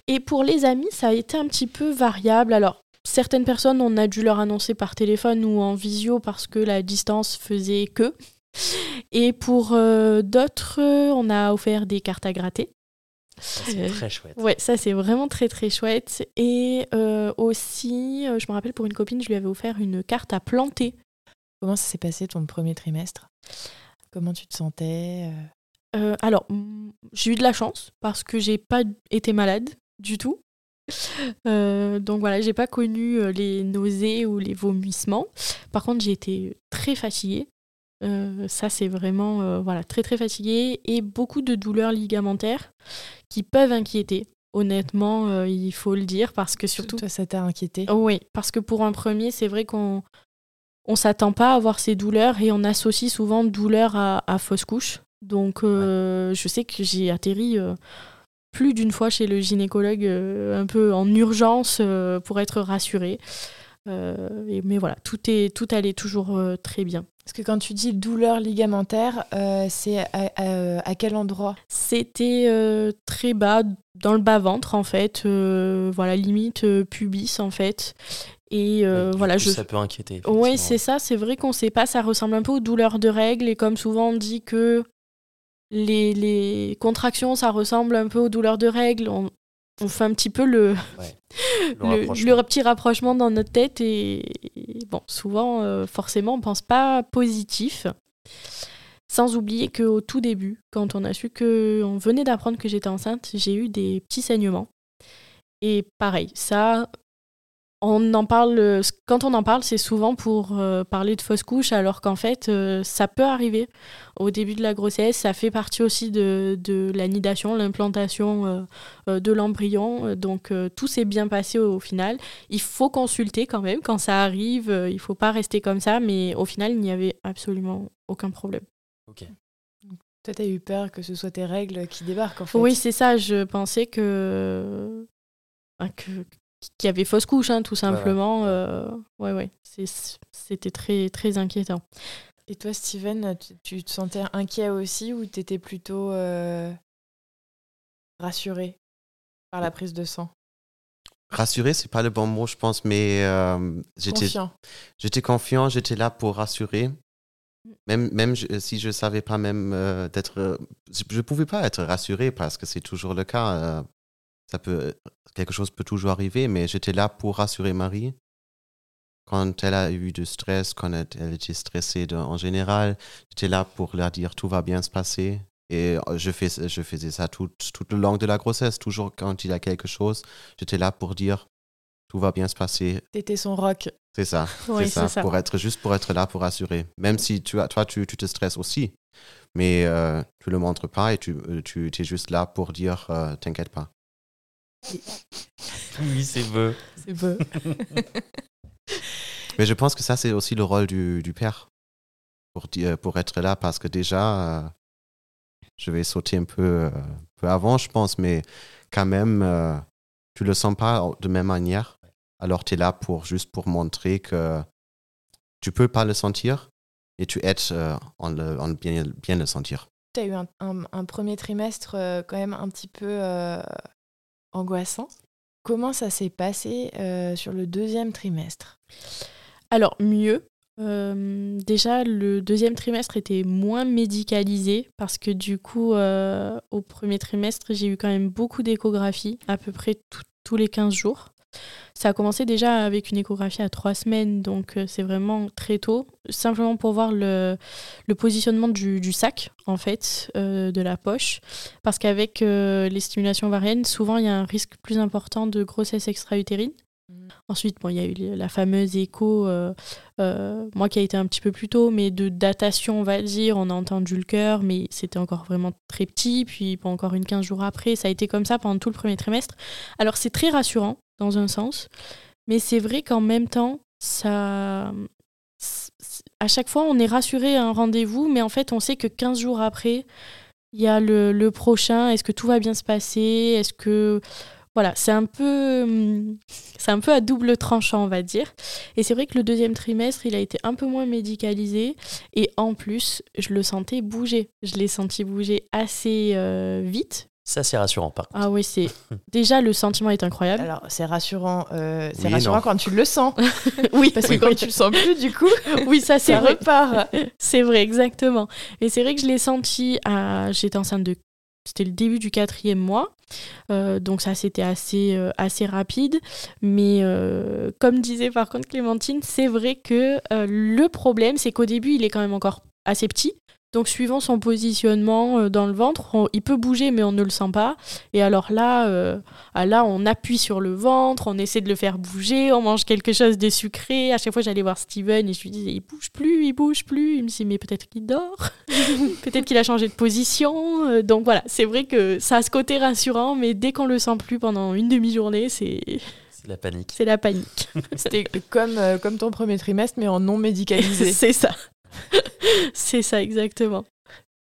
et pour les amis, ça a été un petit peu variable. Alors certaines personnes, on a dû leur annoncer par téléphone ou en visio parce que la distance faisait que. Et pour euh, d'autres, on a offert des cartes à gratter. C'est très chouette. Ouais, ça c'est vraiment très très chouette. Et euh, aussi, euh, je me rappelle pour une copine, je lui avais offert une carte à planter. Comment ça s'est passé ton premier trimestre? Comment tu te sentais euh? Alors, j'ai eu de la chance parce que j'ai pas été malade du tout. donc voilà, j'ai pas connu les nausées ou les vomissements. Par contre, j'ai été très fatiguée. Euh, ça, c'est vraiment euh, voilà, très très fatigué et beaucoup de douleurs ligamentaires qui peuvent inquiéter. Honnêtement, euh, il faut le dire parce que surtout. Toi, ça t'a inquiété? Oui, parce que pour un premier, c'est vrai qu'on on s'attend pas à avoir ces douleurs et on associe souvent douleur à, à fausse couche. Donc, je sais que j'ai atterri plus d'une fois chez le gynécologue un peu en urgence pour être rassurée. Mais voilà, tout, est, tout allait toujours très bien. Parce que quand tu dis douleur ligamentaire, euh, c'est à, quel endroit? C'était euh, très bas, dans le bas-ventre en fait, euh, voilà, limite pubis en fait. Et voilà, je... ça peut inquiéter. Oui, c'est ça, c'est vrai qu'on ne sait pas, ça ressemble un peu aux douleurs de règles, et comme souvent on dit que les, les contractions, ça ressemble un peu aux douleurs de règles, on, on fait un petit peu le, le, petit rapprochement dans notre tête et, bon, souvent, euh, forcément, on pense pas positif. Sans oublier qu'au tout début, quand on a su qu'on venait d'apprendre que j'étais enceinte, j'ai eu des petits saignements. Et pareil, ça, on en parle, euh, quand on en parle, c'est souvent pour euh, parler de fausse couche, alors qu'en fait, euh, ça peut arriver au début de la grossesse. Ça fait partie aussi de, de l'anidation, l'implantation de l'embryon. Donc, tout s'est bien passé au, final. Il faut consulter quand même quand ça arrive. il ne faut pas rester comme ça, mais au final, il n'y avait absolument aucun problème. Ok. Toi, tu as eu peur que ce soit tes règles qui débarquent, en fait. Oui, c'est ça. Je pensais que, que, qui avait fausse couche, hein, tout simplement. Ouais, ouais. Euh, c'était très, très inquiétant. Et toi, Steven, tu, te sentais inquiet aussi ou tu étais plutôt euh, rassuré par la prise de sang? Rassuré, c'est pas le bon mot, je pense, mais euh, j'étais confiant. J'étais confiant, j'étais là pour rassurer. Même, même si je savais pas même d'être. je ne pouvais pas être rassuré parce que c'est toujours le cas ça peut, quelque chose peut toujours arriver, mais j'étais là pour rassurer Marie. Quand elle a eu du stress, quand elle, était stressée en général, j'étais là pour leur dire tout va bien se passer. Et euh, je, fais, je faisais ça tout, tout le long de la grossesse. Toujours quand il y a quelque chose, j'étais là pour dire tout va bien se passer. T'étais son rock. C'est ça, c'est ça, Pour être, juste pour être là pour rassurer. Même si tu, toi, tu, tu te stresses aussi, mais euh, tu le montres pas et tu, euh, tu es juste là pour dire t'inquiète pas. Oui, c'est beau. C'est beau. Mais je pense que ça, c'est aussi le rôle du, du père pour, pour être là parce que déjà, euh, je vais sauter un peu, euh, peu avant, je pense, mais quand même, euh, tu le sens pas de même manière. Alors, tu es là pour juste pour montrer que tu peux pas le sentir et tu aides en, le, en bien, bien le sentir. Tu as eu un, un, premier trimestre quand même un petit peu angoissant. Comment ça s'est passé euh, sur le deuxième trimestre? Alors, mieux. Euh, déjà, le deuxième trimestre était moins médicalisé parce que du coup, euh, au premier trimestre, j'ai eu quand même beaucoup d'échographies, à peu près tous les 15 jours. Ça a commencé déjà avec une échographie à trois semaines, donc euh, c'est vraiment très tôt, simplement pour voir le, le positionnement du, du, sac, en fait, euh, de la poche. Parce qu'avec euh, les stimulations ovariennes, souvent il y a un risque plus important de grossesse extra-utérine. Ensuite, bon, il y a eu la fameuse écho, euh, euh, moi qui a été un petit peu plus tôt, mais de datation, on va dire. On a entendu le cœur, mais c'était encore vraiment très petit. Puis, pas encore une 15 jours après, ça a été comme ça pendant tout le premier trimestre. Alors, c'est très rassurant, dans un sens. Mais c'est vrai qu'en même temps, ça. À chaque fois, on est rassuré à un rendez-vous, mais en fait, on sait que 15 jours après, il y a le, le prochain. Est-ce que tout va bien se passer? Est-ce que voilà, c'est un peu, hum, c'est un peu à double tranchant, on va dire. Et c'est vrai que le deuxième trimestre, il a été un peu moins médicalisé. Et en plus, je le sentais bouger. Je l'ai senti bouger assez euh, vite. Ça, c'est rassurant, par contre. Ah oui, c'est déjà le sentiment est incroyable. Alors, c'est rassurant, euh, c'est Oui, rassurant non. quand tu le sens. oui, Parce que quand tu le sens plus, du coup, oui, ça c'est ça vrai. repart. C'est vrai, exactement. Et c'est vrai que je l'ai senti. À... J'étais enceinte de. C'était le début du quatrième mois. Euh, donc ça, c'était assez, euh, assez rapide. Mais euh, comme disait par contre Clémentine, c'est vrai que euh, le problème, c'est qu'au début, il est quand même encore assez petit. Donc suivant son positionnement euh, dans le ventre, on- il peut bouger mais on ne le sent pas. Et alors là, euh, ah là, on appuie sur le ventre, on essaie de le faire bouger, on mange quelque chose de sucré. À chaque fois, j'allais voir Steven et je lui disais, il bouge plus, il bouge plus. Il me dit, mais peut-être qu'il dort, peut-être qu'il a changé de position. Euh, Donc voilà, c'est vrai que ça a ce côté rassurant, mais dès qu'on le sent plus pendant une demi-journée, c'est C'est la panique. c'est la panique. C'était comme, euh, comme ton premier trimestre, mais en non médicalisé. c'est ça. c'est ça, exactement.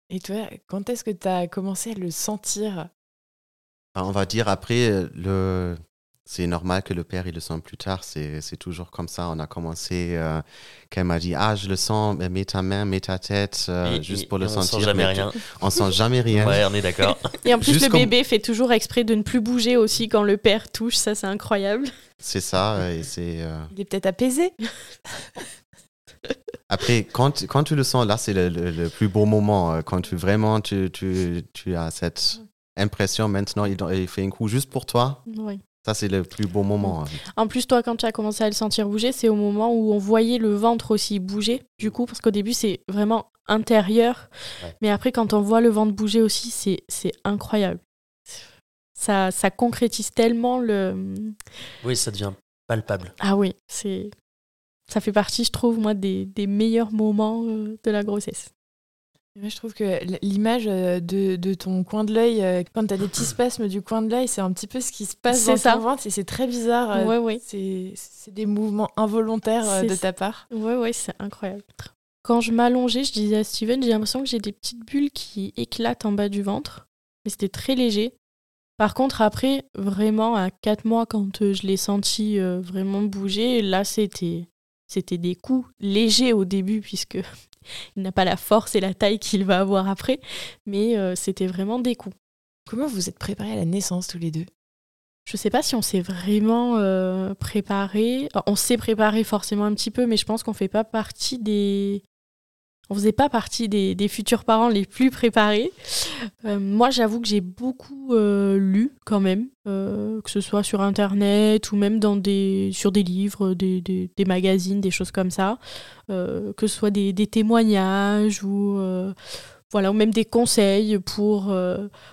Et toi, quand est-ce que tu as commencé à le sentir? Ah, On va dire après, le... c'est normal que le père il le sent plus tard, c'est c'est toujours comme ça. On a commencé, euh, qu'elle m'a dit, ah je le sens, mais mets ta main, mets ta tête, euh, Et- juste et- pour le et on sentir. sent jamais mais rien. On sent jamais rien. Ouais, on est d'accord. Et en plus, Juste le bébé fait toujours exprès de ne plus bouger aussi quand le père touche. Ça, c'est incroyable. C'est ça, et c'est... euh, Il est peut-être apaisé. Après, quand, quand tu le sens, là, c'est le, le- le plus beau moment. euh, Quand tu vraiment, tu, tu, tu as cette impression, maintenant, il, il fait un coup juste pour toi. Oui. Ça, c'est le plus beau moment. En plus, toi, quand tu as commencé à le sentir bouger, c'est au moment où on voyait le ventre aussi bouger. Du coup, parce qu'au début, c'est vraiment intérieur. Ouais. Mais après, quand on voit le ventre bouger aussi, c'est c'est incroyable. Ça, ça concrétise tellement le. Oui, ça devient palpable. Ah oui, c'est. Ça fait partie, je trouve, moi, des, des meilleurs moments euh, de la grossesse. Moi, je trouve que l'image euh, de, de ton coin de l'œil, euh, quand tu as des petits spasmes du coin de l'œil, c'est un petit peu ce qui se passe dans ça. ton ventre et c'est très bizarre. Ouais, ouais. C'est des mouvements involontaires de ta part. Ouais, ouais, c'est incroyable. Quand je m'allongeais, je disais à Steven, j'ai l'impression que j'ai des petites bulles qui éclatent en bas du ventre. Mais c'était très léger. Par contre, après, vraiment, à 4 mois, quand je l'ai senti vraiment bouger, là, c'était c'était des coups légers au début, puisque il n'a pas la force et la taille qu'il va avoir après. Mais euh, c'était vraiment des coups. Comment vous êtes préparés à la naissance tous les deux? Je sais pas si on s'est vraiment euh, préparé. On s'est préparé forcément un petit peu, mais je pense qu'on fait pas partie des. On faisait pas partie des, futurs parents les plus préparés. Euh, moi, j'avoue que j'ai beaucoup euh, lu quand même, euh, que ce soit sur internet ou même dans des, sur des livres, des, magazines, des choses comme ça, que ce soit des, témoignages ou voilà, ou même des conseils pour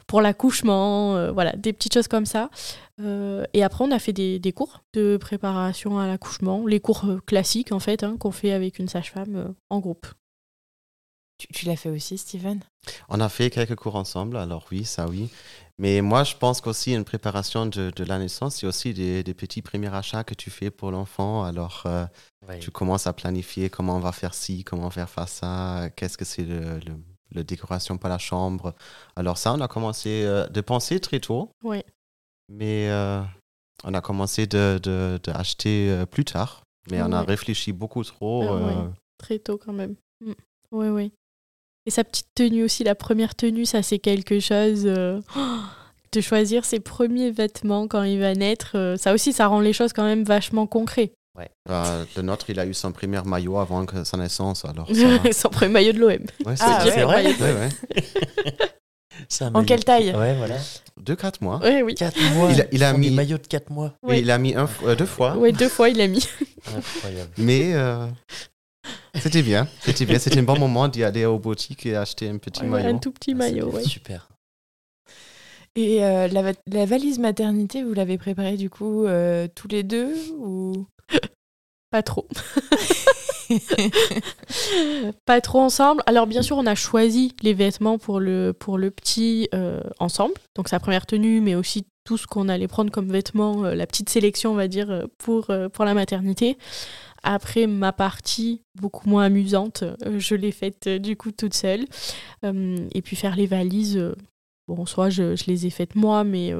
pour l'accouchement, voilà, des petites choses comme ça. Et après, on a fait des, cours de préparation à l'accouchement, les cours classiques en fait, hein, qu'on fait avec une sage-femme en groupe. Tu, tu l'as fait aussi, Steven? On a fait quelques cours ensemble, alors oui, ça oui. Mais moi, je pense qu'aussi une préparation de, de la naissance, c'est aussi des, des petits premiers achats que tu fais pour l'enfant. Alors, euh, tu commences à planifier comment on va faire ci, comment faire faire ça, qu'est-ce que c'est le, le, le décoration pour la chambre. Alors ça, on a commencé euh, de penser très tôt, Ouais. mais euh, on a commencé de, de, de acheter plus tard. Mais on a réfléchi beaucoup trop. Ah Très tôt quand même. Mm. Ouais, ouais. Et sa petite tenue aussi, la première tenue, ça c'est quelque chose. euh, de choisir ses premiers vêtements quand il va naître, euh, ça aussi, ça rend les choses quand même vachement concrètes. euh, le nôtre, il a eu son premier maillot avant que sa naissance. Alors ça, Son premier maillot de l'OM. ouais, c'est Ah, vrai. c'est vrai de Ouais, ouais. Un En quelle taille Ouais, voilà. Deux, quatre mois. Ouais, oui. 4 mois. Il a- il a Premier mis- maillot de 4 mois. Oui, Ouais. il a mis un, euh, deux fois. Ouais, deux fois il a mis. Incroyable. Mais euh, c'était bien. C'était bien. C'était un bon moment d'y aller aux boutiques et acheter un petit Ouais, maillot. un tout petit Ah, maillot, ouais. Super. Et euh, la, va- la valise maternité, vous l'avez préparée du coup euh, tous les deux ou? Pas trop. pas trop ensemble. Alors bien sûr, on a choisi les vêtements pour le, pour le petit euh, ensemble. Donc sa première tenue, mais aussi tout ce qu'on allait prendre comme vêtements, euh, la petite sélection, on va dire, pour, euh, pour la maternité. Après, ma partie, beaucoup moins amusante, euh, je l'ai faite euh, du coup toute seule. Euh, et puis faire les valises, bon, soit je, je les ai faites moi, mais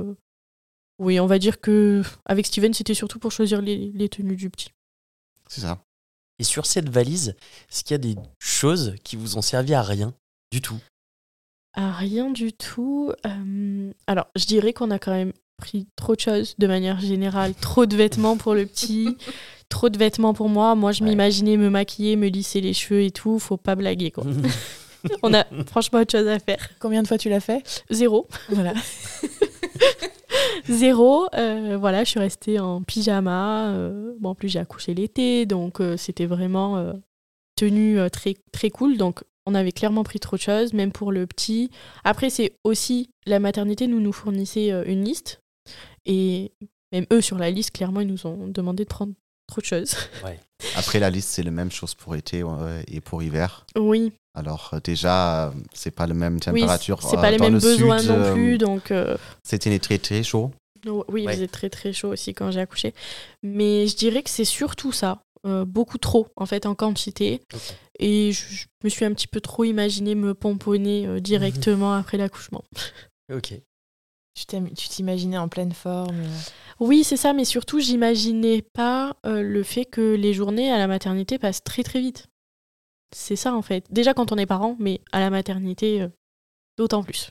oui, on va dire que avec Steven, c'était surtout pour choisir les, les tenues du petit. C'est ça. Et sur cette valise, est-ce qu'il y a des choses qui vous ont servi à rien du tout? Ah, rien du tout. Euh, alors, je dirais qu'on a quand même pris trop de choses de manière générale. Trop de vêtements pour le petit, trop de vêtements pour moi. Moi, je Ouais. m'imaginais me maquiller, me lisser les cheveux et tout. Faut pas blaguer, quoi. On a franchement autre chose à faire. combien de fois tu l'as fait? Zéro. Voilà. Zéro. Euh, voilà, je suis restée en pyjama. euh, bon, en plus, j'ai accouché l'été, donc euh, c'était vraiment euh, tenue euh, très, très cool. Donc, on avait clairement pris trop de choses, même pour le petit. Après, c'est aussi la maternité nous nous fournissait euh, une liste. Et même eux, sur la liste, clairement, ils nous ont demandé de prendre trop de choses. Après, la liste, c'est la même chose pour été euh, et pour hiver. Oui, Alors, euh, déjà, euh, c'est pas la même oui température. c'est euh, pas les mêmes le besoins sud, non plus. Donc, C'était très, très chaud. Oui, il Ouais. faisait très très chaud aussi quand j'ai accouché. Mais je dirais que c'est surtout ça. euh, beaucoup trop, en fait, en quantité. Et je, je me suis un petit peu trop imaginé me pomponner euh, directement après l'accouchement. Ok. Tu t'im- tu t'imaginais en pleine forme. euh. Oui, c'est ça, mais surtout, j'imaginais pas euh, le fait que les journées à la maternité passent très très vite. C'est ça, en fait. Déjà quand on est parent, mais à la maternité, euh, d'autant plus.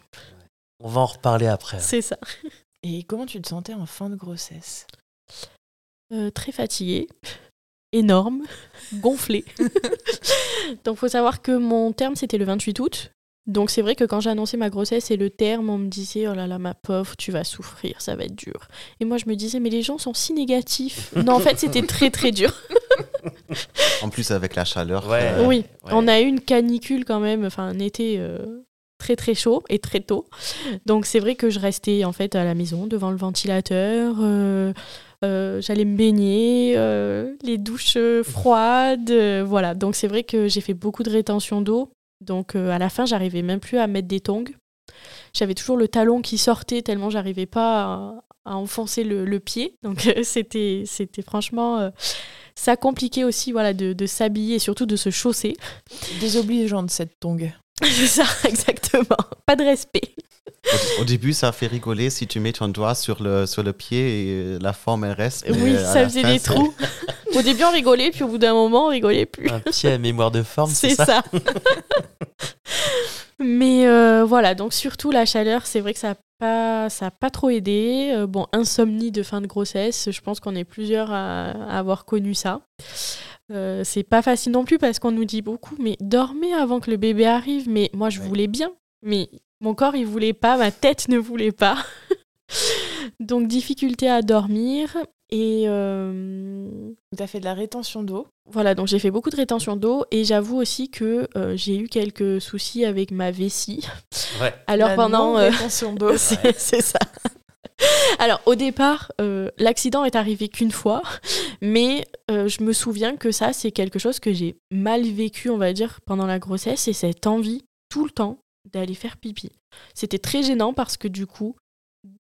On va en reparler après. C'est ça. Et comment tu te sentais en fin de grossesse? Euh, très fatiguée, énorme, gonflée. Donc faut savoir que mon terme c'était le 28 août. Donc c'est vrai que quand j'ai annoncé ma grossesse et le terme, on me disait oh là là ma pauvre, tu vas souffrir, ça va être dur. Et moi je me disais mais les gens sont si négatifs. Non en fait c'était très très dur. En plus, avec la chaleur. Ouais. euh, oui, ouais. on a eu une canicule quand même, enfin un été euh, très très chaud et très tôt. Donc c'est vrai que je restais en fait à la maison devant le ventilateur. euh, euh, J'allais me baigner, euh, les douches froides, euh, voilà. Donc c'est vrai que j'ai fait beaucoup de rétention d'eau. Donc euh, à la fin, j'arrivais même plus à mettre des tongs. J'avais toujours le talon qui sortait tellement j'arrivais pas à, enfoncer le, pied. Donc euh, c'était c'était franchement euh, ça compliquait aussi voilà de, de s'habiller et surtout de se chausser. Désobligeante cette tongue. C'est ça, exactement. Pas de respect. Au, au début, ça fait rigoler si tu mets ton doigt sur le, sur le pied et euh, la forme, elle reste. oui, ça faisait fin, des trous. Au début, on rigolait, puis au bout d'un moment, on rigolait plus. Un pied à mémoire de forme, c'est C'est ça, ça. Mais euh, voilà, donc surtout la chaleur, c'est vrai que ça n'a pas, ça a pas trop aidé. Euh, bon, insomnie de fin de grossesse, je pense qu'on est plusieurs à, à avoir connu ça. Euh, c'est pas facile non plus parce qu'on nous dit beaucoup, mais dormez avant que le bébé arrive. Mais moi, je Ouais. voulais bien, mais mon corps, il voulait pas, ma tête ne voulait pas. Donc, difficulté à dormir. Et euh, Tu as fait de la rétention d'eau. voilà, donc j'ai fait beaucoup de rétention d'eau et j'avoue aussi que euh, j'ai eu quelques soucis avec ma vessie. Ouais. Alors La pendant... euh, non-rétention d'eau. c'est ça. Alors au départ, euh, l'accident est arrivé qu'une fois, mais euh, je me souviens que ça, c'est quelque chose que j'ai mal vécu, on va dire, pendant la grossesse, et cette envie tout le temps d'aller faire pipi. C'était très gênant parce que du coup,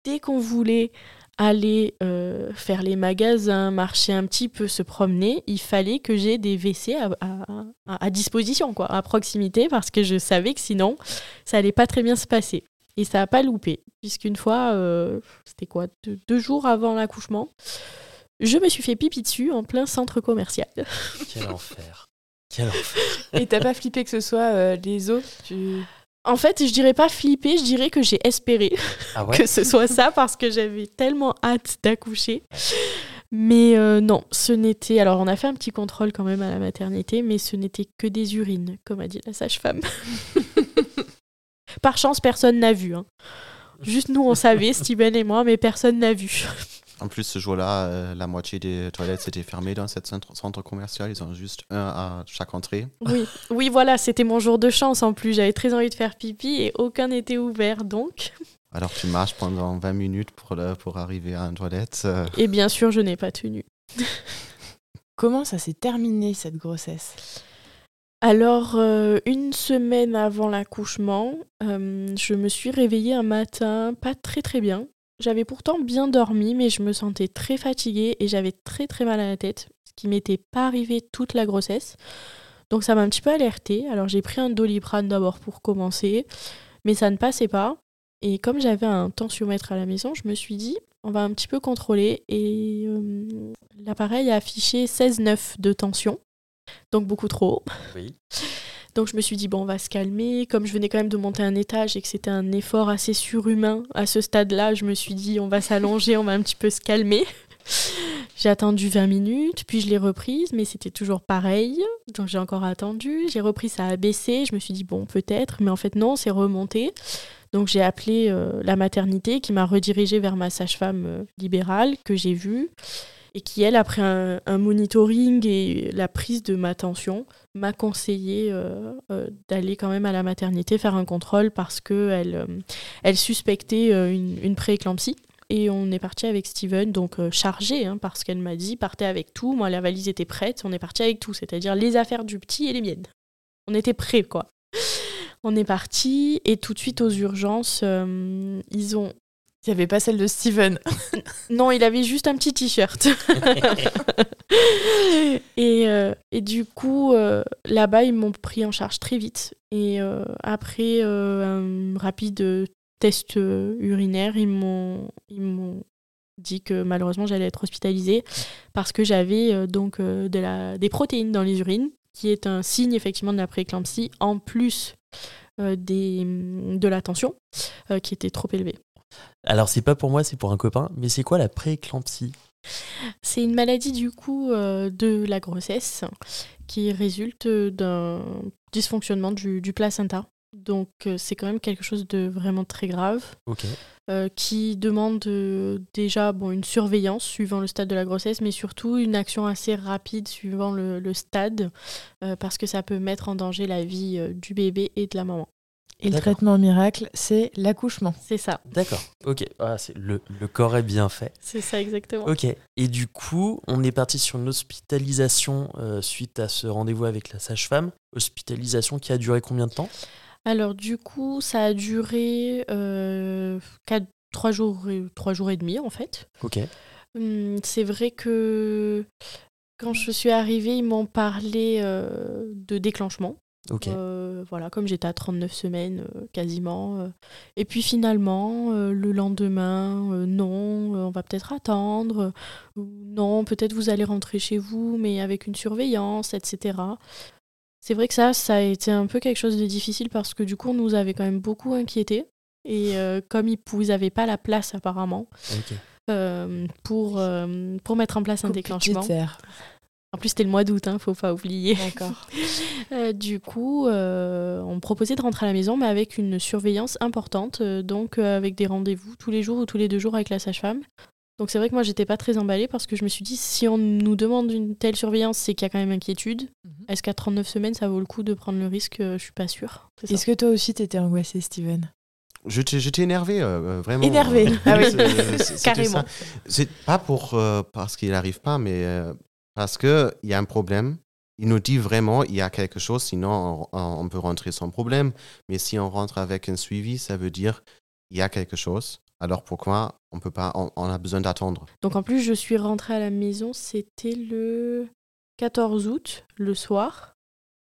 dès qu'on voulait aller euh, faire les magasins, marcher un petit peu, se promener, il fallait que j'ai des WC à, à- à disposition, quoi, à proximité, parce que je savais que sinon, ça allait pas très bien se passer. Et ça n'a pas loupé, puisqu'une fois, euh, c'était quoi, deux, deux jours avant l'accouchement, je me suis fait pipi dessus en plein centre commercial. Quel enfer. Quel enfer. Et t'as pas flippé que ce soit euh, les os tu... En fait, je dirais pas flipper, je dirais que j'ai espéré Ah ouais? que ce soit ça parce que j'avais tellement hâte d'accoucher. Mais euh, non, ce n'était. Alors, on a fait un petit contrôle quand même à la maternité, mais ce n'était que des urines, comme a dit la sage-femme. Par chance, personne n'a vu. hein. Juste nous, on savait, Steven et moi, mais personne n'a vu. En plus, ce jour-là, euh, la moitié des toilettes étaient fermées dans ce centre, centre commercial. Ils ont juste un à chaque entrée. Oui, oui, voilà, c'était mon jour de chance en plus. J'avais très envie de faire pipi et aucun n'était ouvert, donc Alors tu marches pendant 20 minutes pour, le- pour arriver à une toilette. euh, Et bien sûr, je n'ai pas tenu. Comment ça s'est terminé cette grossesse? Alors, euh, une semaine avant l'accouchement, euh, je me suis réveillée un matin pas très très bien. J'avais pourtant bien dormi, mais je me sentais très fatiguée et j'avais très très mal à la tête, ce qui m'était pas arrivé toute la grossesse. Donc ça m'a un petit peu alertée. Alors j'ai pris un doliprane d'abord pour commencer, mais ça ne passait pas. Et comme j'avais un tensiomètre à la maison, je me suis dit, on va un petit peu contrôler. Et euh, l'appareil a affiché 16,9 de tension, donc beaucoup trop. Oui. Donc je me suis dit, bon, on va se calmer. Comme je venais quand même de monter un étage et que c'était un effort assez surhumain à ce stade-là, je me suis dit, on va s'allonger, on va un petit peu se calmer. J'ai attendu 20 minutes, puis je l'ai reprise, mais c'était toujours pareil. Donc j'ai encore attendu. J'ai repris, ça a baissé. Je me suis dit, bon, peut-être, mais en fait, non, c'est remonté. Donc j'ai appelé euh, la maternité qui m'a redirigée vers ma sage-femme euh, libérale que j'ai vue et qui, elle, après un, un monitoring et la prise de ma tension, m'a conseillé euh, euh, d'aller quand même à la maternité faire un contrôle parce qu'elle euh, elle suspectait une, une prééclampsie. Et on est parti avec Steven, donc chargé, hein, parce qu'elle m'a dit partez avec tout. Moi, la valise était prête, on est parti avec tout, c'est-à-dire les affaires du petit et les miennes. On était prêts, quoi. On est parti et tout de suite aux urgences, ils ont Il n'y avait pas celle de Steven. non, il avait juste un petit t-shirt. et, euh, et du coup, euh, là-bas, ils m'ont pris en charge très vite. Et euh, après un rapide test urinaire, ils m'ont, ils m'ont dit que malheureusement, j'allais être hospitalisée parce que j'avais donc de la, des protéines dans les urines, qui est un signe effectivement de la prééclampsie, en plus des, de la tension, qui était trop élevée. Alors, c'est pas pour moi, c'est pour un copain, mais c'est quoi la prééclampsie? C'est une maladie du coup euh, de la grossesse qui résulte d'un dysfonctionnement du, du placenta. Donc euh, c'est quand même quelque chose de vraiment très grave euh, qui demande euh, déjà bon, une surveillance suivant le stade de la grossesse, mais surtout une action assez rapide suivant le, le stade euh, parce que ça peut mettre en danger la vie du bébé et de la maman. Et le traitement miracle, c'est l'accouchement. C'est ça, D'accord. Ok. Ah, c'est le, le corps est bien fait. c'est ça exactement. Ok. Et du coup, on est parti sur une hospitalisation euh, suite à ce rendez-vous avec la sage-femme. Hospitalisation qui a duré combien de temps? Alors du coup, ça a duré euh, quatre- trois, jours, et- trois jours et demi en fait. Ok. Hum, C'est vrai que quand je suis arrivée, ils m'ont parlé euh, de déclenchement. Ok. Euh, voilà, comme j'étais à 39 semaines euh, quasiment. euh. Et puis finalement, euh, le lendemain, euh, non, euh, on va peut-être attendre. euh, ou non, peut-être vous allez rentrer chez vous, mais avec une surveillance, etc. C'est vrai que ça, ça a été un peu quelque chose de difficile parce que du coup, on nous avait quand même beaucoup inquiétés. Et euh, comme ils n'avaient pas la place apparemment euh, pour, euh, pour mettre en place un déclenchement. En plus, c'était le mois d'août, hein, faut pas oublier. D'accord. Euh, du coup, euh, on me proposait de rentrer à la maison, mais avec une surveillance importante, euh, donc euh, avec des rendez-vous tous les jours ou tous les deux jours avec la sage-femme. Donc c'est vrai que moi, j'étais pas très emballée parce que je me suis dit, si on nous demande une telle surveillance, c'est qu'il y a quand même inquiétude. Mhm. Est-ce qu'à 39 semaines, ça vaut le coup de prendre le risque? Je suis pas sûre. C'est ça. Est-ce que toi aussi t'étais angoissé, Steven? J'étais j'étais énervé, euh, vraiment. Énervé. Euh, Ah oui. Carrément. ça. C'est pas pour euh, parce qu'il n'arrive pas, mais euh, parce qu'il y a un problème. Il nous dit vraiment il y a quelque chose, sinon on, on peut rentrer sans problème. Mais si on rentre avec un suivi, ça veut dire il y a quelque chose. Alors pourquoi on peut pas On, on a besoin d'attendre? Donc en plus, je suis rentrée à la maison, c'était le 14 août, le soir.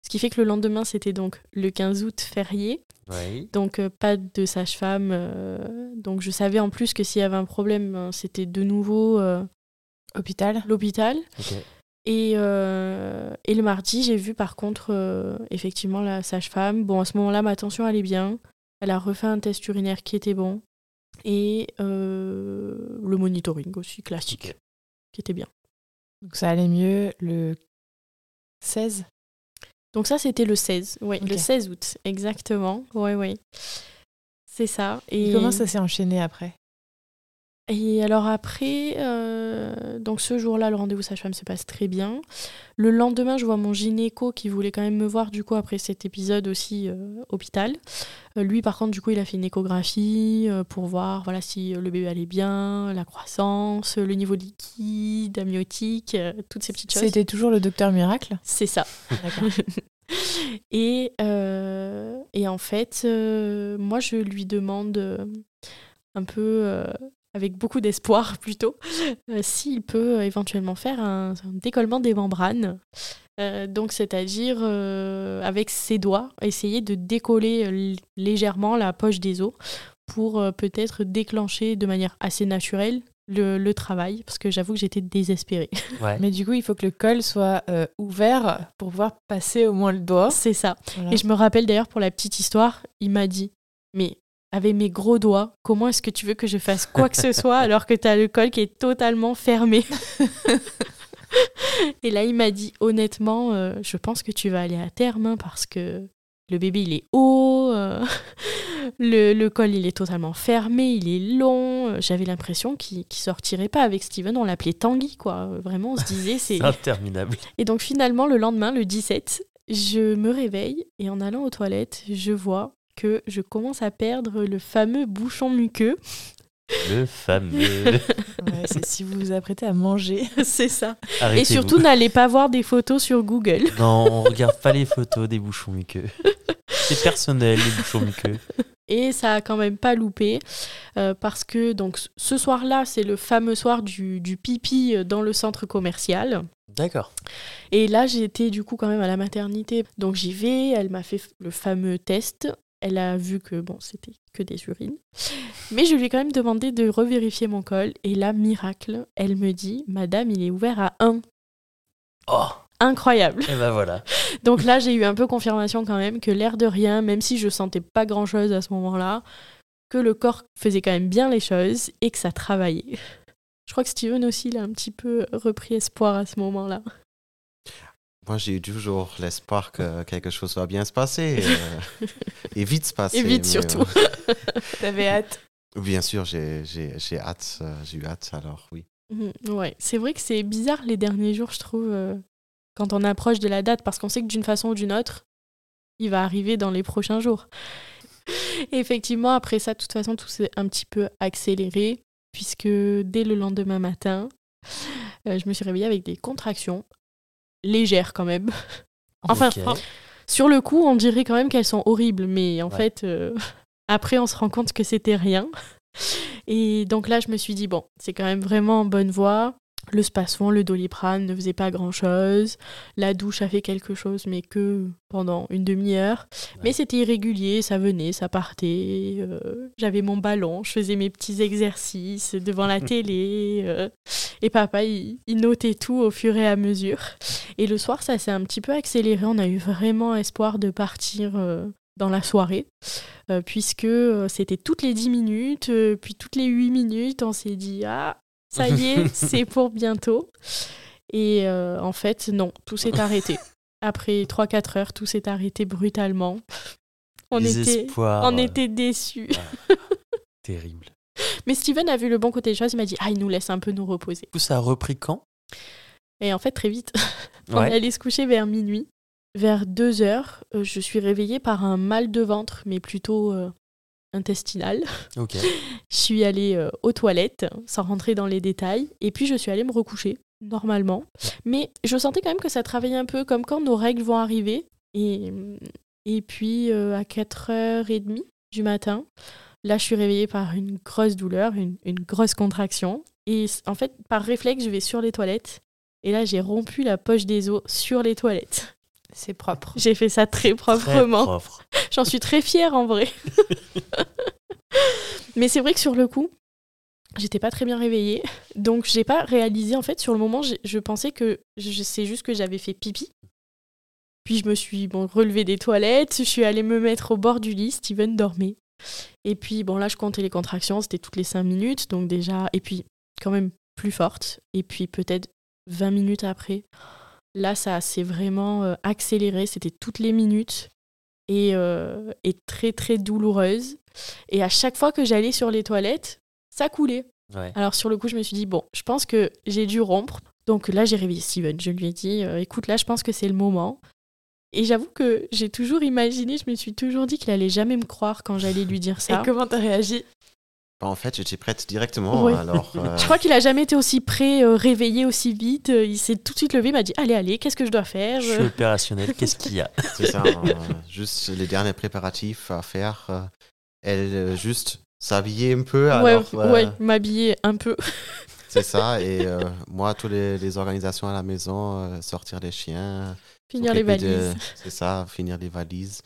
Ce qui fait que le lendemain, c'était donc le 15 août férié. Oui. Donc euh, pas de sage-femme. euh, donc je savais en plus que s'il y avait un problème, ben, c'était de nouveau euh, Hôpital l'hôpital. Et, euh, et le mardi, j'ai vu par contre euh, effectivement la sage-femme. Bon, à ce moment-là, ma tension allait bien. Elle a refait un test urinaire qui était bon. Et euh, le monitoring aussi classique, qui était bien. Donc ça allait mieux le 16 Donc ça, c'était le 16. Oui, le 16 août, exactement. Oui, oui. C'est ça. Et Comment ça s'est enchaîné après? Et alors après, euh, donc ce jour-là, le rendez-vous sage-femme se passe très bien. Le lendemain, je vois mon gynéco qui voulait quand même me voir du coup après cet épisode aussi euh, hôpital. Euh, lui, par contre, du coup, il a fait une échographie euh, pour voir voilà si le bébé allait bien, la croissance, le niveau de liquide, amniotique, toutes ces petites choses. C'était toujours le docteur miracle? C'est ça. Et, et en fait, moi, je lui demande un peu, avec beaucoup d'espoir plutôt, euh, s'il peut euh, éventuellement faire un, un décollement des membranes. Euh, donc, c'est-à-dire euh, avec ses doigts, essayer de décoller légèrement la poche des os pour euh, peut-être déclencher de manière assez naturelle le, le travail, parce que j'avoue que j'étais désespérée. Ouais. Mais du coup, il faut que le col soit euh, ouvert pour pouvoir passer au moins le doigt. C'est ça. Voilà. Et je me rappelle d'ailleurs pour la petite histoire, il m'a dit Mais avec mes gros doigts, comment est-ce que tu veux que je fasse quoi que ce soit alors que tu as le col qui est totalement fermé? Et là, il m'a dit Honnêtement, euh, je pense que tu vas aller à terme hein, parce que le bébé il est haut, euh, le, le col il est totalement fermé, il est long. J'avais l'impression qu'il qu'il sortirait pas avec Steven, on l'appelait Tanguy quoi. Vraiment, on se disait c'est. C'est interminable. Et donc finalement, le lendemain, le 17, je me réveille et en allant aux toilettes, je vois que je commence à perdre le fameux bouchon muqueux. Le fameux. Ouais, c'est si vous vous apprêtez à manger. C'est ça. Et Arrêtez-vous. surtout, n'allez pas voir des photos sur Google. Non, on regarde pas les photos des bouchons muqueux. C'est personnel, les bouchons muqueux. Et ça a quand même pas loupé euh, parce que donc ce soir-là, c'est le fameux soir du, du pipi dans le centre commercial. D'accord. Et là, j'étais du coup quand même à la maternité. Donc j'y vais, elle m'a fait le fameux test. Elle a vu que bon, c'était que des urines. Mais je lui ai quand même demandé de revérifier mon col. Et là, miracle, elle me dit Madame, il est ouvert à 1. Oh, Incroyable. et ben voilà. Donc là, j'ai eu un peu confirmation quand même que l'air de rien, même si je sentais pas grand chose à ce moment-là, que le corps faisait quand même bien les choses et que ça travaillait. Je crois que Steven aussi, il a un petit peu repris espoir à ce moment-là. Moi, j'ai eu toujours l'espoir que quelque chose va bien se passer. euh, et vite se passer. Et vite surtout. euh, T'avais hâte. bien sûr, j'ai hâte. euh, j'ai eu hâte, alors oui. Mhm, Ouais, c'est vrai que c'est bizarre les derniers jours, je trouve, euh, quand on approche de la date, parce qu'on sait que d'une façon ou d'une autre, il va arriver dans les prochains jours. Et effectivement, après ça, de toute façon, tout s'est un petit peu accéléré, puisque dès le lendemain matin, je me suis réveillée avec des contractions, légères quand même. Enfin. Sur le coup, on dirait quand même qu'elles sont horribles, mais en Ouais. fait, euh, après, on se rend compte que c'était rien. Et donc là, je me suis dit, bon, c'est quand même vraiment en bonne voie. Le spasfon, le doliprane ne faisait pas grand-chose. La douche a fait quelque chose, mais que pendant une demi-heure. Mais c'était irrégulier, ça venait, ça partait. euh, J'avais mon ballon, je faisais mes petits exercices devant la télé. euh, et papa, il, il notait tout au fur et à mesure. Et le soir, ça s'est un petit peu accéléré. On a eu vraiment espoir de partir euh, dans la soirée, euh, puisque c'était toutes les 10 minutes, euh, puis toutes les 8 minutes, on s'est dit Ah, ça y est, c'est pour bientôt. Et euh, en fait, non, tout s'est arrêté. Après 3-4 heures, tout s'est arrêté brutalement. On était, on euh, était déçus. Terrible. Mais Steven a vu le bon côté des choses, il m'a dit Ah, il nous laisse un peu nous reposer. Coup, ça a repris quand? Et en fait, très vite, On Ouais. allé se coucher vers minuit. Vers 2 heures, euh, je suis réveillée par un mal de ventre, mais plutôt euh, intestinal. Ok. Je suis allée euh, aux toilettes, sans rentrer dans les détails, et puis je suis allée me recoucher, normalement. Mais je sentais quand même que ça travaillait un peu, comme quand nos règles vont arriver. Et, et puis, euh, à 4h30 du matin, là, je suis réveillée par une grosse douleur, une, une grosse contraction. Et en fait, par réflexe, je vais sur les toilettes. Et là, j'ai rompu la poche des os sur les toilettes. C'est propre. J'ai fait ça très Très proprement. propre. J'en suis très fière en vrai. Mais c'est vrai que sur le coup, j'étais pas très bien réveillée. Donc j'ai pas réalisé en fait sur le moment, je pensais que sais juste que j'avais fait pipi. Puis je me suis bon, relevée des toilettes, je suis allée me mettre au bord du lit, Steven dormait. Et puis bon là je comptais les contractions, c'était toutes les 5 minutes, donc déjà et puis quand même plus forte et puis peut-être 20 minutes après, là ça s'est vraiment euh, accéléré, c'était toutes les minutes et, euh, et très très douloureuse. Et à chaque fois que j'allais sur les toilettes, ça coulait. Ouais. Alors sur le coup, je me suis dit, bon, je pense que j'ai dû rompre. Donc là, j'ai réveillé Steven. Je lui ai dit, euh, écoute, là, je pense que c'est le moment. Et j'avoue que j'ai toujours imaginé, je me suis toujours dit qu'il allait jamais me croire quand j'allais lui dire ça. Et comment t'as réagi? En fait, j'étais prête directement. Ouais. Alors, euh, Je crois qu'il a jamais été aussi prêt, euh, réveillé aussi vite. Euh, Il s'est tout de suite levé, il m'a dit, allez, allez, qu'est-ce que je dois faire? Je suis opérationnel, qu'est-ce qu'il y a? C'est ça. euh, juste les derniers préparatifs à faire. euh, elle euh, juste s'habiller un peu. Ouais, euh, m'habiller un peu. c'est ça. Et euh, moi, toutes les, les organisations à la maison, euh, sortir les chiens. Finir les valises. C'est ça, finir les valises.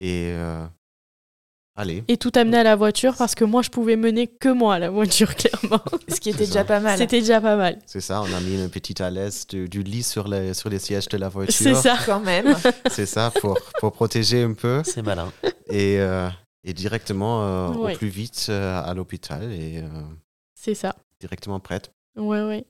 Et euh, allez. Et tout amener à la voiture parce que moi, je pouvais mener que moi à la voiture, clairement. Ce qui était C'est déjà ça. pas mal. C'était déjà pas mal. C'est ça, on a mis une petite à l'aise du, du lit sur les, sur les sièges de la voiture. C'est ça. quand même. C'est ça, pour, pour protéger un peu. C'est malin. Et, euh, et directement euh, Ouais. au plus vite euh, à l'hôpital et euh, C'est ça. directement prête. Ouais, ouais.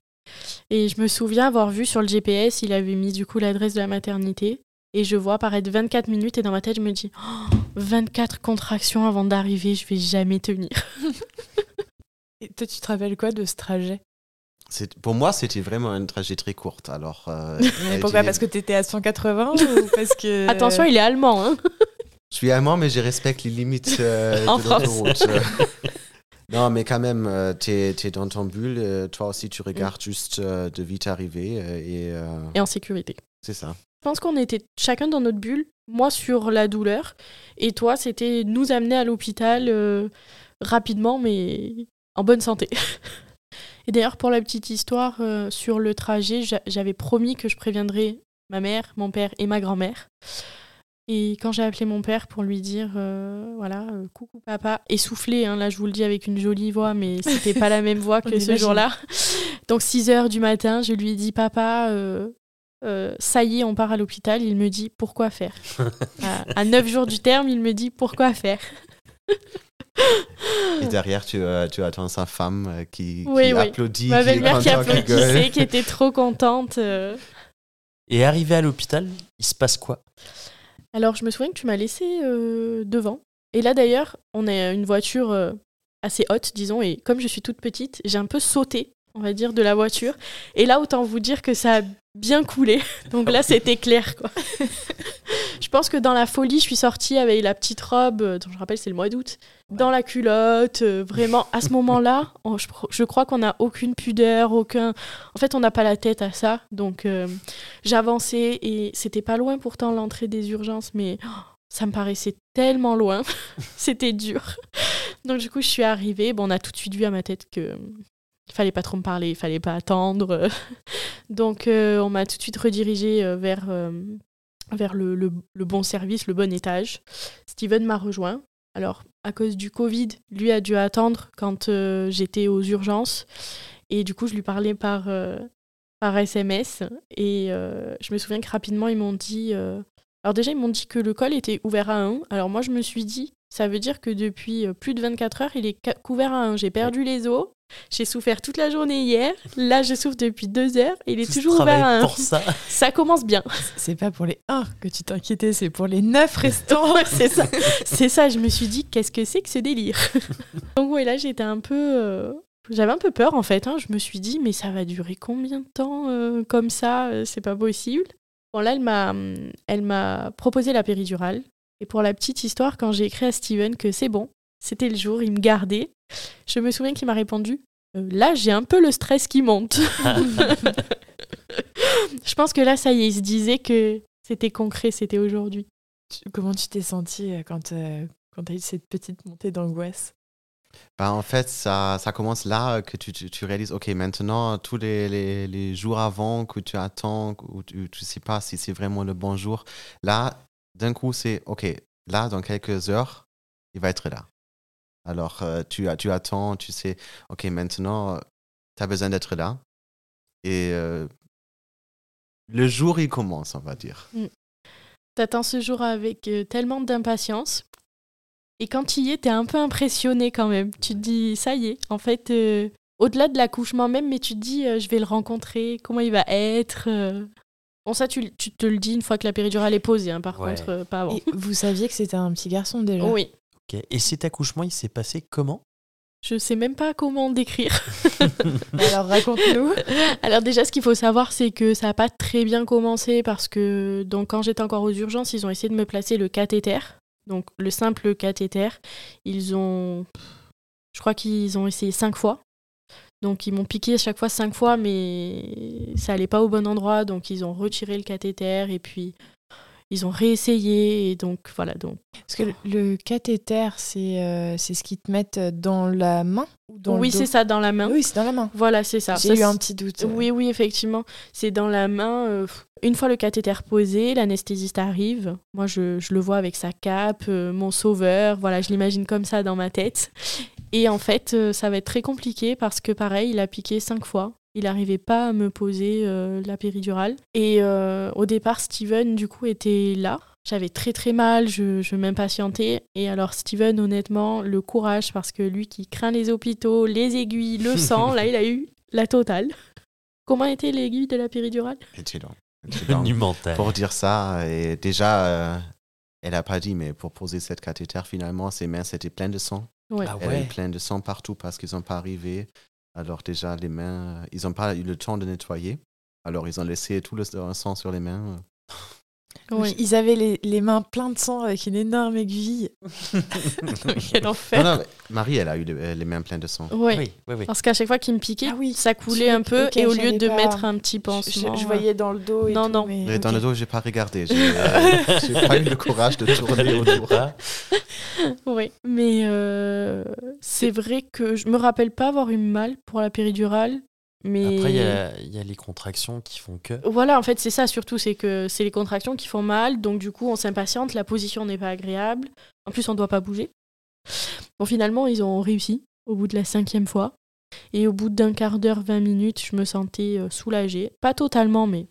Et je me souviens avoir vu sur le GPS, il avait mis du coup l'adresse de la maternité. Et je vois apparaître 24 minutes et dans ma tête, je me dis Oh, 24 contractions avant d'arriver, je vais jamais tenir. Et toi, tu te rappelles quoi de ce trajet? Pour moi, c'était vraiment un trajet très court. Alors, euh, Pourquoi? était- Parce que t'étais à 180 ou parce que. Attention, il est allemand. Hein Je suis allemand, mais je respecte les limites euh, En de l'autoroute. Non, mais quand même, euh, t'es es dans ton bulle. euh, toi aussi, tu regardes Mm. juste euh, de vite arriver. euh, et euh, Et en sécurité. c'est ça. Je pense qu'on était chacun dans notre bulle. Moi sur la douleur. Et toi, c'était nous amener à l'hôpital euh, rapidement, mais en bonne santé. Et d'ailleurs, pour la petite histoire, euh, sur le trajet, j'a- j'avais promis que je préviendrais ma mère, mon père et ma grand-mère. Et quand j'ai appelé mon père pour lui dire, euh, voilà, coucou papa, essoufflé, hein, là je vous le dis avec une jolie voix, mais c'était pas la même voix que ce jour-là. Donc 6 heures du matin, je lui ai dit, papa, euh, ça y est, on part à l'hôpital. Il me dit, pourquoi faire à, à 9 jours du terme, il me dit, pourquoi faire Et derrière, tu, euh, tu attends sa femme euh, qui, Oui, qui oui. applaudit. Ma qui est belle-mère qui gueule. applaudissait, qui était trop contente. euh. Et arrivé à l'hôpital, il se passe quoi? Alors, je me souviens que tu m'as laissé euh, devant. Et là, d'ailleurs, on a une voiture euh, assez haute, disons, et comme je suis toute petite, j'ai un peu sauté, on va dire, de la voiture. Et là, autant vous dire que ça a bien coulé. Donc là, c'était clair, quoi. je pense que dans la folie, je suis sortie avec la petite robe, euh, dont je rappelle, c'est le mois d'août, dans la culotte, euh, vraiment, à ce moment-là, je crois qu'on n'a aucune pudeur, aucun... En fait, on n'a pas la tête à ça, donc... euh, J'avançais et c'était pas loin pourtant l'entrée des urgences, mais oh, ça me paraissait tellement loin. c'était dur. Donc du coup, je suis arrivée. Bon, on a tout de suite vu à ma tête que il fallait pas trop me parler, il fallait pas attendre. Donc euh, on m'a tout de suite redirigée euh, vers, euh, vers le, le- bon service, le bon étage. Steven m'a rejoint. Alors, à cause du Covid, lui a dû attendre quand j'étais aux urgences. Et du coup, je lui parlais par, par SMS. Et je me souviens que rapidement, ils m'ont dit. Alors, déjà, ils m'ont dit que le col était ouvert à 1. Alors, moi, je me suis dit, ça veut dire que depuis euh, plus de 24 heures, il est couvert à 1. J'ai perdu les os. J'ai souffert toute la journée hier. Là, je souffre depuis deux heures. Et il est Tout toujours ouvert à 1. pour ça. Ça commence bien. C'est pas pour les 1 que tu t'inquiétais, c'est pour les 9 restants. C'est ça. C'est ça, je me suis dit, qu'est-ce que c'est que ce délire? Donc ouais, là, j'étais un peu... euh, J'avais un peu peur, en fait. hein. Je me suis dit, mais ça va durer combien de temps euh, comme ça C'est pas possible? Bon, là, elle m'a, elle m'a proposé la péridurale. Et pour la petite histoire, quand j'ai écrit à Steven que c'est bon, c'était le jour, il me gardait, je me souviens qu'il m'a répondu, Euh, là, j'ai un peu le stress qui monte. je pense que là, ça y est, il se disait que c'était concret, c'était aujourd'hui. Tu- Comment tu t'es sentie euh, quand, euh, quand t'as eu cette petite montée d'angoisse? Bah, en fait, ça, ça commence là que tu, tu, tu réalises, OK, maintenant, tous les, les, les jours avant que tu attends, où tu ne sais pas si c'est vraiment le bon jour, là, d'un coup, c'est, OK, là, dans quelques heures, il va être là. Alors, euh, tu, tu attends, tu sais, OK, maintenant, tu as besoin d'être là. Et euh, le jour, il commence, on va dire. T'attends ce jour avec euh, tellement d'impatience. Et quand tu y es, t'es un peu impressionné quand même. Tu te dis, ça y est, en fait, euh, au-delà de l'accouchement même, mais tu te dis, euh, je vais le rencontrer, comment il va être. euh. Bon, ça, tu, tu te le dis une fois que la péridurale est posée, hein, par Ouais. contre, euh, pas avant. Et vous saviez que c'était un petit garçon déjà Oui. Ok. Et cet accouchement, il s'est passé comment? Je sais même pas comment décrire. Alors raconte-nous. Alors déjà, ce qu'il faut savoir, c'est que ça n'a pas très bien commencé parce que donc quand j'étais encore aux urgences, ils ont essayé de me placer le cathéter, donc le simple cathéter. Ils ont, je crois qu'ils ont essayé cinq fois. Donc ils m'ont piqué à chaque fois cinq fois, mais ça allait pas au bon endroit, donc ils ont retiré le cathéter et puis ils ont réessayé et donc voilà donc. Parce que le, cathéter, c'est euh, c'est ce qu'ils te mettent dans la main ou dans oui, c'est ça dans la main. Oui, c'est dans la main. Voilà, c'est ça. J'ai eu un petit doute. Oui, oui, effectivement. C'est dans la main. euh, une fois le cathéter posé, l'anesthésiste arrive. Moi, je, je le vois avec sa cape, euh, mon sauveur. Voilà, je l'imagine comme ça dans ma tête. Et en fait, euh, ça va être très compliqué parce que, pareil, il a piqué cinq fois. Il n'arrivait pas à me poser euh, la péridurale. Et euh, au départ, Steven, du coup, était là. J'avais très très mal, je, je m'impatientais. Et alors, Steven, honnêtement, le courage, parce que lui qui craint les hôpitaux, les aiguilles, le sang, là, il a eu la totale. Comment était l'aiguille de la péridurale? Excellent. Monumental. Pour dire ça, et déjà, euh, elle a pas dit, mais pour poser cette cathéter, finalement, ses mains, c'était plein de sang. Ouais. Ah Elle ouais. est pleine de sang partout parce qu'ils n'ont pas arrivé. Alors déjà, les mains, euh, ils n'ont pas eu le temps de nettoyer. Alors ils ont laissé tout le le sang sur les mains. Oui. Ils avaient les, les mains pleines de sang avec une énorme aiguille. Quel Non, enfer. non, Marie, elle a eu les, les mains pleines de sang. Oui, oui, oui. Parce qu'à chaque fois qu'il me piquait, Ah oui. ça coulait un peu et au lieu de pas- mettre un petit Je, pansement. je voyais dans le dos et Non, tout, non. mais- Mais dans le dos, j'ai pas regardé. J'ai euh, pas eu le courage de tourner autour. Oui, mais euh, c'est vrai que je me rappelle pas avoir eu mal pour la péridurale, mais Après, il y a, il y a les contractions qui font que. voilà, en fait, c'est ça surtout, c'est que c'est les contractions qui font mal, donc du coup, on s'impatiente, la position n'est pas agréable, en plus, on doit pas bouger. Bon, finalement, ils ont réussi au bout de la cinquième fois, et au bout d'un quart d'heure, 20 minutes, je me sentais euh, soulagée, pas totalement, mais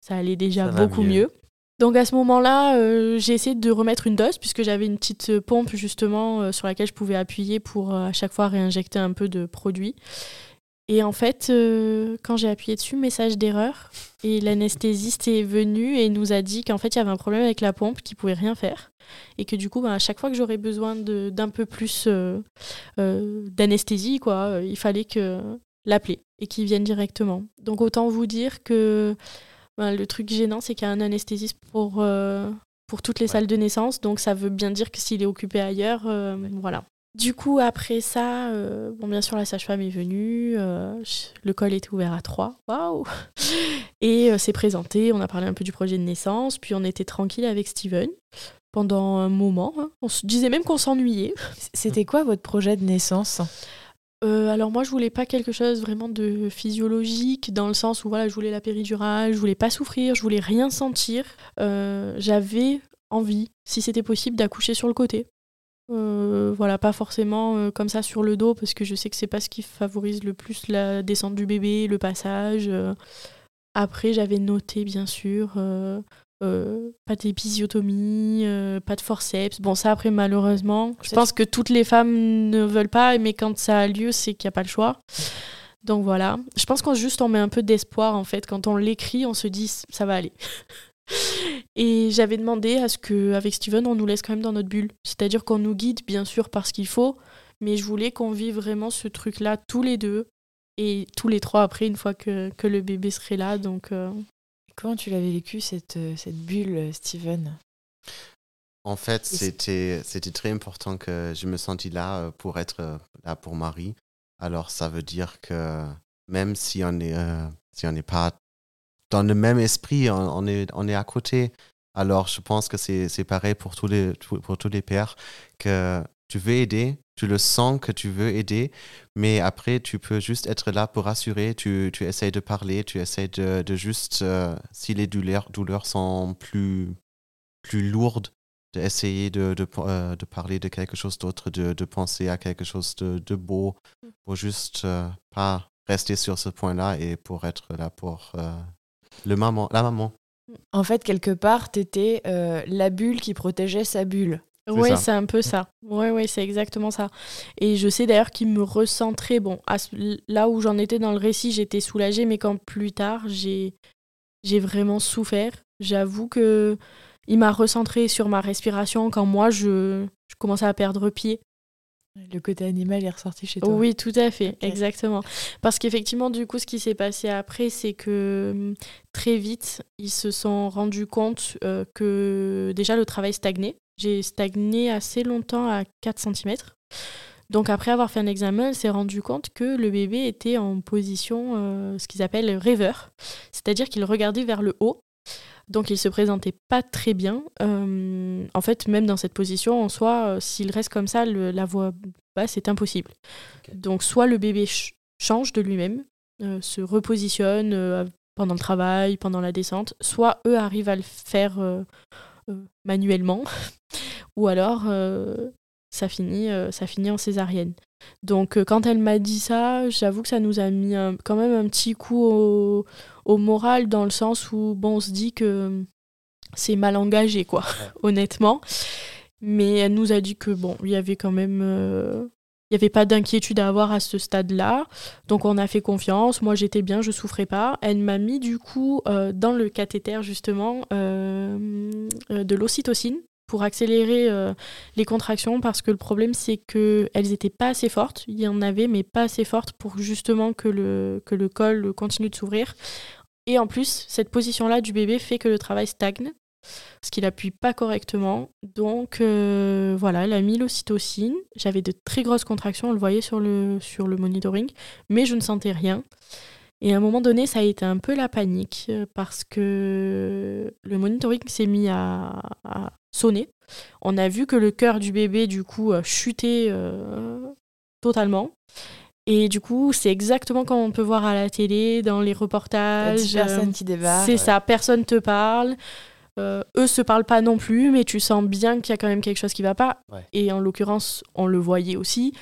ça allait déjà Ça beaucoup mieux. mieux. Donc à ce moment-là, euh, j'ai essayé de remettre une dose puisque j'avais une petite euh, pompe justement euh, sur laquelle je pouvais appuyer pour euh, à chaque fois réinjecter un peu de produit. Et en fait, euh, quand j'ai appuyé dessus, message d'erreur. Et l'anesthésiste est venu et nous a dit qu'en fait, il y avait un problème avec la pompe, qu'il pouvait rien faire. Et que du coup, ben, à chaque fois que j'aurais besoin d'un peu plus euh, euh, d'anesthésie, quoi, il fallait que l'appeler et qu'il vienne directement. Donc autant vous dire que ben, le truc gênant, c'est qu'il y a un anesthésiste pour, pour toutes les Ouais. salles de naissance. Donc ça veut bien dire que s'il est occupé ailleurs, voilà. Du coup, après ça, euh, bon, bien sûr, la sage-femme est venue. euh, le col était ouvert à 3. Waouh Et euh, s'est présenté. On a parlé un peu du projet de naissance. Puis on était tranquille avec Steven pendant un moment. hein. On se disait même qu'on s'ennuyait. C'était quoi votre projet de naissance? Alors moi, je voulais pas quelque chose vraiment de physiologique, dans le sens où voilà, je voulais la péridurale, je voulais pas souffrir, je voulais rien sentir. J'avais envie, si c'était possible, d'accoucher sur le côté. Euh, voilà, pas forcément euh, comme ça sur le dos, parce que je sais que c'est pas ce qui favorise le plus la descente du bébé, le passage. euh. Après, j'avais noté, bien sûr, pas d'épisiotomie, pas de forceps. Bon, ça, après, malheureusement, je pense que toutes les femmes ne veulent pas, mais quand ça a lieu, c'est qu'il n'y a pas le choix. Donc voilà. Je pense qu'on juste on met un peu d'espoir, en fait. Quand on l'écrit, on se dit, ça va aller. Et j'avais demandé à ce que, avec Steven, on nous laisse quand même dans notre bulle. C'est-à-dire qu'on nous guide, bien sûr, parce qu'il faut, mais je voulais qu'on vive vraiment ce truc-là tous les deux. Et tous les trois après, une fois que, que le bébé serait là. Donc, euh, Comment tu l'avais vécu cette, euh, cette bulle, euh, Steven? En fait, c'était c'était très important que je me sentis là pour être là pour Marie. Alors, ça veut dire que même si on est euh, si on n'est pas dans le même esprit, on, on est on est à côté. Alors, je pense que c'est pareil pour tous les pour tous les pères que tu veux aider, tu le sens que tu veux aider, mais après tu peux juste être là pour rassurer. Tu tu essayes de parler, tu essayes de de juste euh, si les douleurs douleurs sont plus plus lourdes d'essayer de, de, euh, de parler de quelque chose d'autre, de, de penser à quelque chose de, de beau, pour juste euh, pas rester sur ce point-là et pour être là pour euh, le maman, la maman. En fait, quelque part, t'étais euh, la bulle qui protégeait sa bulle. Ouais, c'est un peu ça. Ouais, ouais, c'est exactement ça. Et je sais d'ailleurs qu'il me recentrait. Bon, à ce- là où j'en étais dans le récit, j'étais soulagée, mais quand plus tard, j'ai j'ai vraiment souffert. J'avoue que il m'a recentré sur ma respiration quand moi je, je commençais à perdre pied. Le côté animal est ressorti chez toi. Oui, tout à fait, exactement. Parce qu'effectivement, du coup, ce qui s'est passé après, c'est que hum, très vite, ils se sont rendus compte euh, que déjà le travail stagnait. J'ai stagné assez longtemps à 4 cm. Donc après avoir fait un examen, elle s'est rendue compte que le bébé était en position, euh, ce qu'ils appellent rêveur, c'est-à-dire qu'il regardait vers le haut. Donc il se présentait pas très bien. Euh, en fait, même dans cette position, en soi, euh, s'il reste comme ça, le- la voix basse est impossible. Donc soit le bébé ch- change de lui-même, euh, se repositionne pendant le travail, pendant la descente, soit eux arrivent à le faire manuellement, ou alors ça, finit, ça finit en césarienne. Donc quand elle m'a dit ça, j'avoue que ça nous a mis un- quand même un petit coup au, au moral dans le sens où bon, on se dit que c'est mal engagé quoi, honnêtement. Mais elle nous a dit que bon, il y avait quand même euh, il n'y avait pas d'inquiétude à avoir à ce stade-là. Donc on a fait confiance. Moi j'étais bien, je souffrais pas. Elle m'a mis du coup euh, dans le cathéter justement euh, de l'ocytocine pour accélérer euh, les contractions parce que le problème c'est que elles n'étaient pas assez fortes. Il y en avait mais pas assez fortes pour justement que le, que le col continue de s'ouvrir. Et en plus, cette position-là du bébé fait que le travail stagne parce qu'il appuie pas correctement. Donc euh, voilà, elle a mis l'ocytocine. J'avais de très grosses contractions, on le voyait sur le, sur le monitoring, mais je ne sentais rien. Et à un moment donné, ça a été un peu la panique euh, parce que le monitoring s'est mis à, à sonner. On a vu que le cœur du bébé, du coup, a chuté euh, totalement. Et du coup, c'est exactement comme on peut voir à la télé, dans les reportages. 10 personnes qui débarquent. C'est ça, personne te parle. Euh, eux se parlent pas non plus, mais tu sens bien qu'il y a quand même quelque chose qui va pas. Ouais. Et en l'occurrence, on le voyait aussi.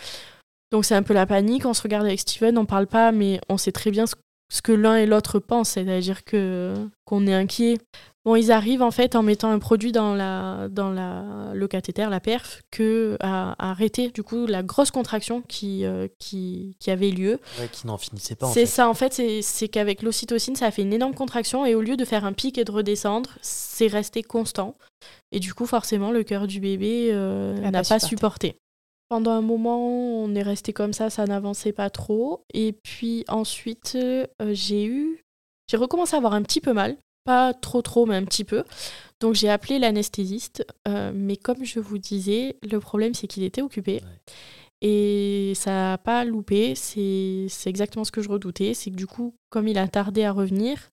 Donc c'est un peu la panique. On se regarde avec Steven, on parle pas, mais on sait très bien ce, ce que l'un et l'autre pensent, c'est-à-dire que qu'on est inquiet. Bon, ils arrivent en fait en mettant un produit dans la dans la le cathéter, la perf, que à, à arrêter du coup la grosse contraction qui euh, qui, qui avait lieu. Ouais, qui n'en finissait pas C'est ça, en fait, c'est- c'est qu'avec l'ocytocine, ça a fait une énorme contraction et au lieu de faire un pic et de redescendre, c'est resté constant. Et du coup, forcément, le cœur du bébé euh, n'a pas pas supporté. Pendant un moment, on est resté comme ça, ça n'avançait pas trop. Et puis ensuite, euh, j'ai eu. J'ai recommencé à avoir un petit peu mal. Pas trop, trop, mais un petit peu. Donc j'ai appelé l'anesthésiste. euh, mais comme je vous disais, le problème, c'est qu'il était occupé. Et ça n'a pas loupé, c'est c'est exactement ce que je redoutais. C'est que du coup, comme il a tardé à revenir,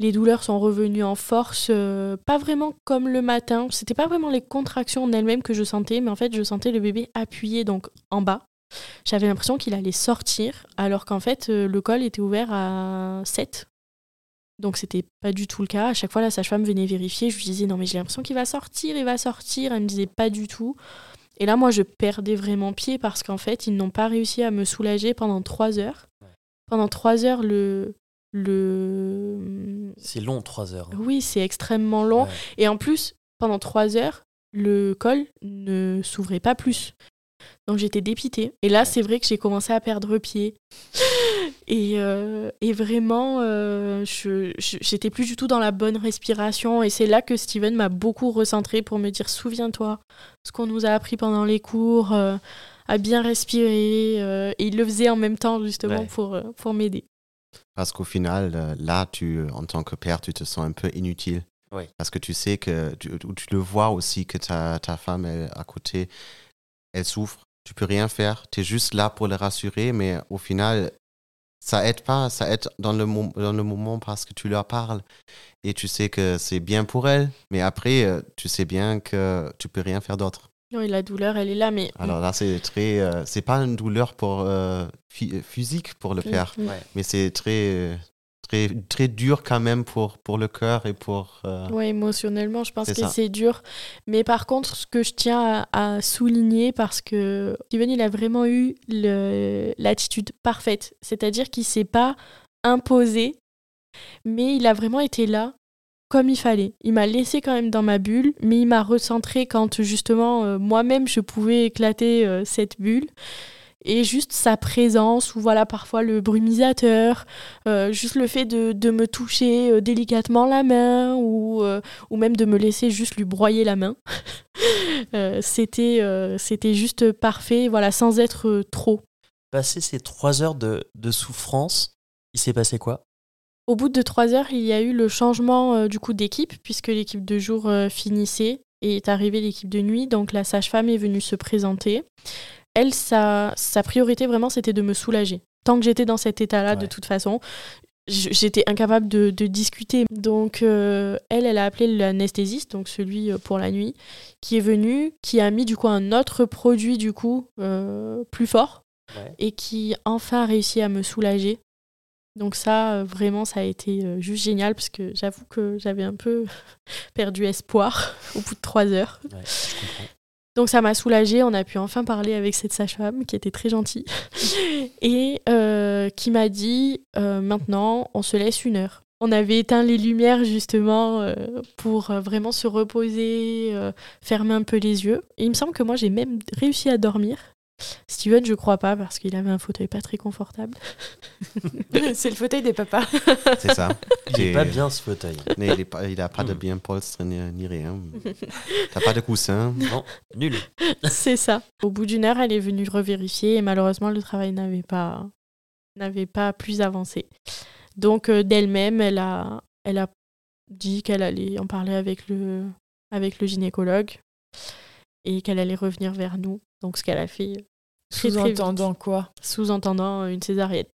les douleurs sont revenues en force, euh, pas vraiment comme le matin. C'était pas vraiment les contractions en elles-mêmes que je sentais, mais en fait, je sentais le bébé appuyé donc en bas. J'avais l'impression qu'il allait sortir, alors qu'en fait, euh, le col était ouvert à 7. Donc c'était pas du tout le cas. À chaque fois, la sage-femme venait vérifier. Je lui disais non mais j'ai l'impression qu'il va sortir, il va sortir. Elle me disait pas du tout. Et là, moi, je perdais vraiment pied parce qu'en fait, ils n'ont pas réussi à me soulager pendant trois heures. Pendant trois heures, le. Le... C'est long, 3 heures. hein. Oui, c'est extrêmement long. Ouais. Et en plus, pendant trois heures, le col ne s'ouvrait pas plus. Donc j'étais dépitée. Et là, c'est vrai que j'ai commencé à perdre pied. Et, euh, et vraiment, euh, je- j'étais plus du tout dans la bonne respiration. Et c'est là que Steven m'a beaucoup recentré pour me dire souviens-toi ce qu'on nous a appris pendant les cours, euh, à bien respirer. et il le faisait en même temps, justement, Ouais. pour, pour m'aider. Parce qu'au final, euh, là, tu, en tant que père, tu te sens un peu inutile. Oui. Parce que tu sais que tu, tu le vois aussi que ta, ta femme elle, à côté, elle souffre. Tu peux rien faire. Tu es juste là pour la rassurer, mais au final, ça aide pas. Ça aide dans le, mom- dans le moment parce que tu leur parles. Et tu sais que c'est bien pour elle. Mais après, euh, tu sais bien que tu peux rien faire d'autre. Et la douleur, elle est là, mais. Alors là, c'est très. euh, c'est pas une douleur pour, euh, phy- physique pour le père mais c'est très, très, très dur quand même pour, pour le cœur et pour. euh, Ouais, émotionnellement, je pense que c'est dur. Mais par contre, ce que je tiens à, à souligner, parce que Steven, il a vraiment eu l'attitude parfaite. C'est-à-dire qu'il s'est pas imposé, mais il a vraiment été là comme il fallait. Il m'a laissé quand même dans ma bulle, mais il m'a recentré quand justement euh, moi-même je pouvais éclater euh, cette bulle. Et juste sa présence, ou voilà, parfois le brumisateur, euh, juste le fait de, de me toucher délicatement la main, ou, ou même de me laisser juste lui broyer la main. C'était, c'était juste parfait, voilà, sans être trop. Passé ces trois heures de, de souffrance, il s'est passé quoi? Au bout de trois heures, il y a eu le changement euh, du coup d'équipe, puisque l'équipe de jour euh, finissait et est arrivée l'équipe de nuit. Donc la sage-femme est venue se présenter. Elle, sa, sa priorité vraiment, c'était de me soulager. Tant que j'étais dans cet état-là, de toute façon, j'étais incapable de, de discuter. Donc euh, elle, elle a appelé l'anesthésiste, donc celui pour la nuit, qui est venu, qui a mis du coup un autre produit du coup euh, plus fort Ouais. et qui enfin a réussi à me soulager. Donc ça, euh, vraiment, ça a été euh, juste génial parce que j'avoue que j'avais un peu perdu espoir au bout de trois heures. Ouais, je comprends. Donc ça m'a soulagée, on a pu enfin parler avec cette sage-femme qui était très gentille et euh, qui m'a dit euh, maintenant on se laisse une heure. On avait éteint les lumières justement euh, pour vraiment se reposer, fermer un peu les yeux. Et il me semble que moi j'ai même réussi à dormir. Steven, je crois pas parce qu'il avait un fauteuil pas très confortable. c'est le fauteuil des papas. C'est ça. Il est pas bien ce fauteuil. Il, est pas, il a pas de Mm. bien polstre ni, ni rien. T'as pas de coussin. Non, nul. C'est ça. Au bout d'une heure, elle est venue revérifier et malheureusement, le travail n'avait pas, n'avait pas plus avancé. Donc, euh, d'elle-même, elle a, elle a dit qu'elle allait en parler avec le, avec le gynécologue et qu'elle allait revenir vers nous. Donc, ce qu'elle a fait. Sous-entendant quoi sous-entendant une césarienne.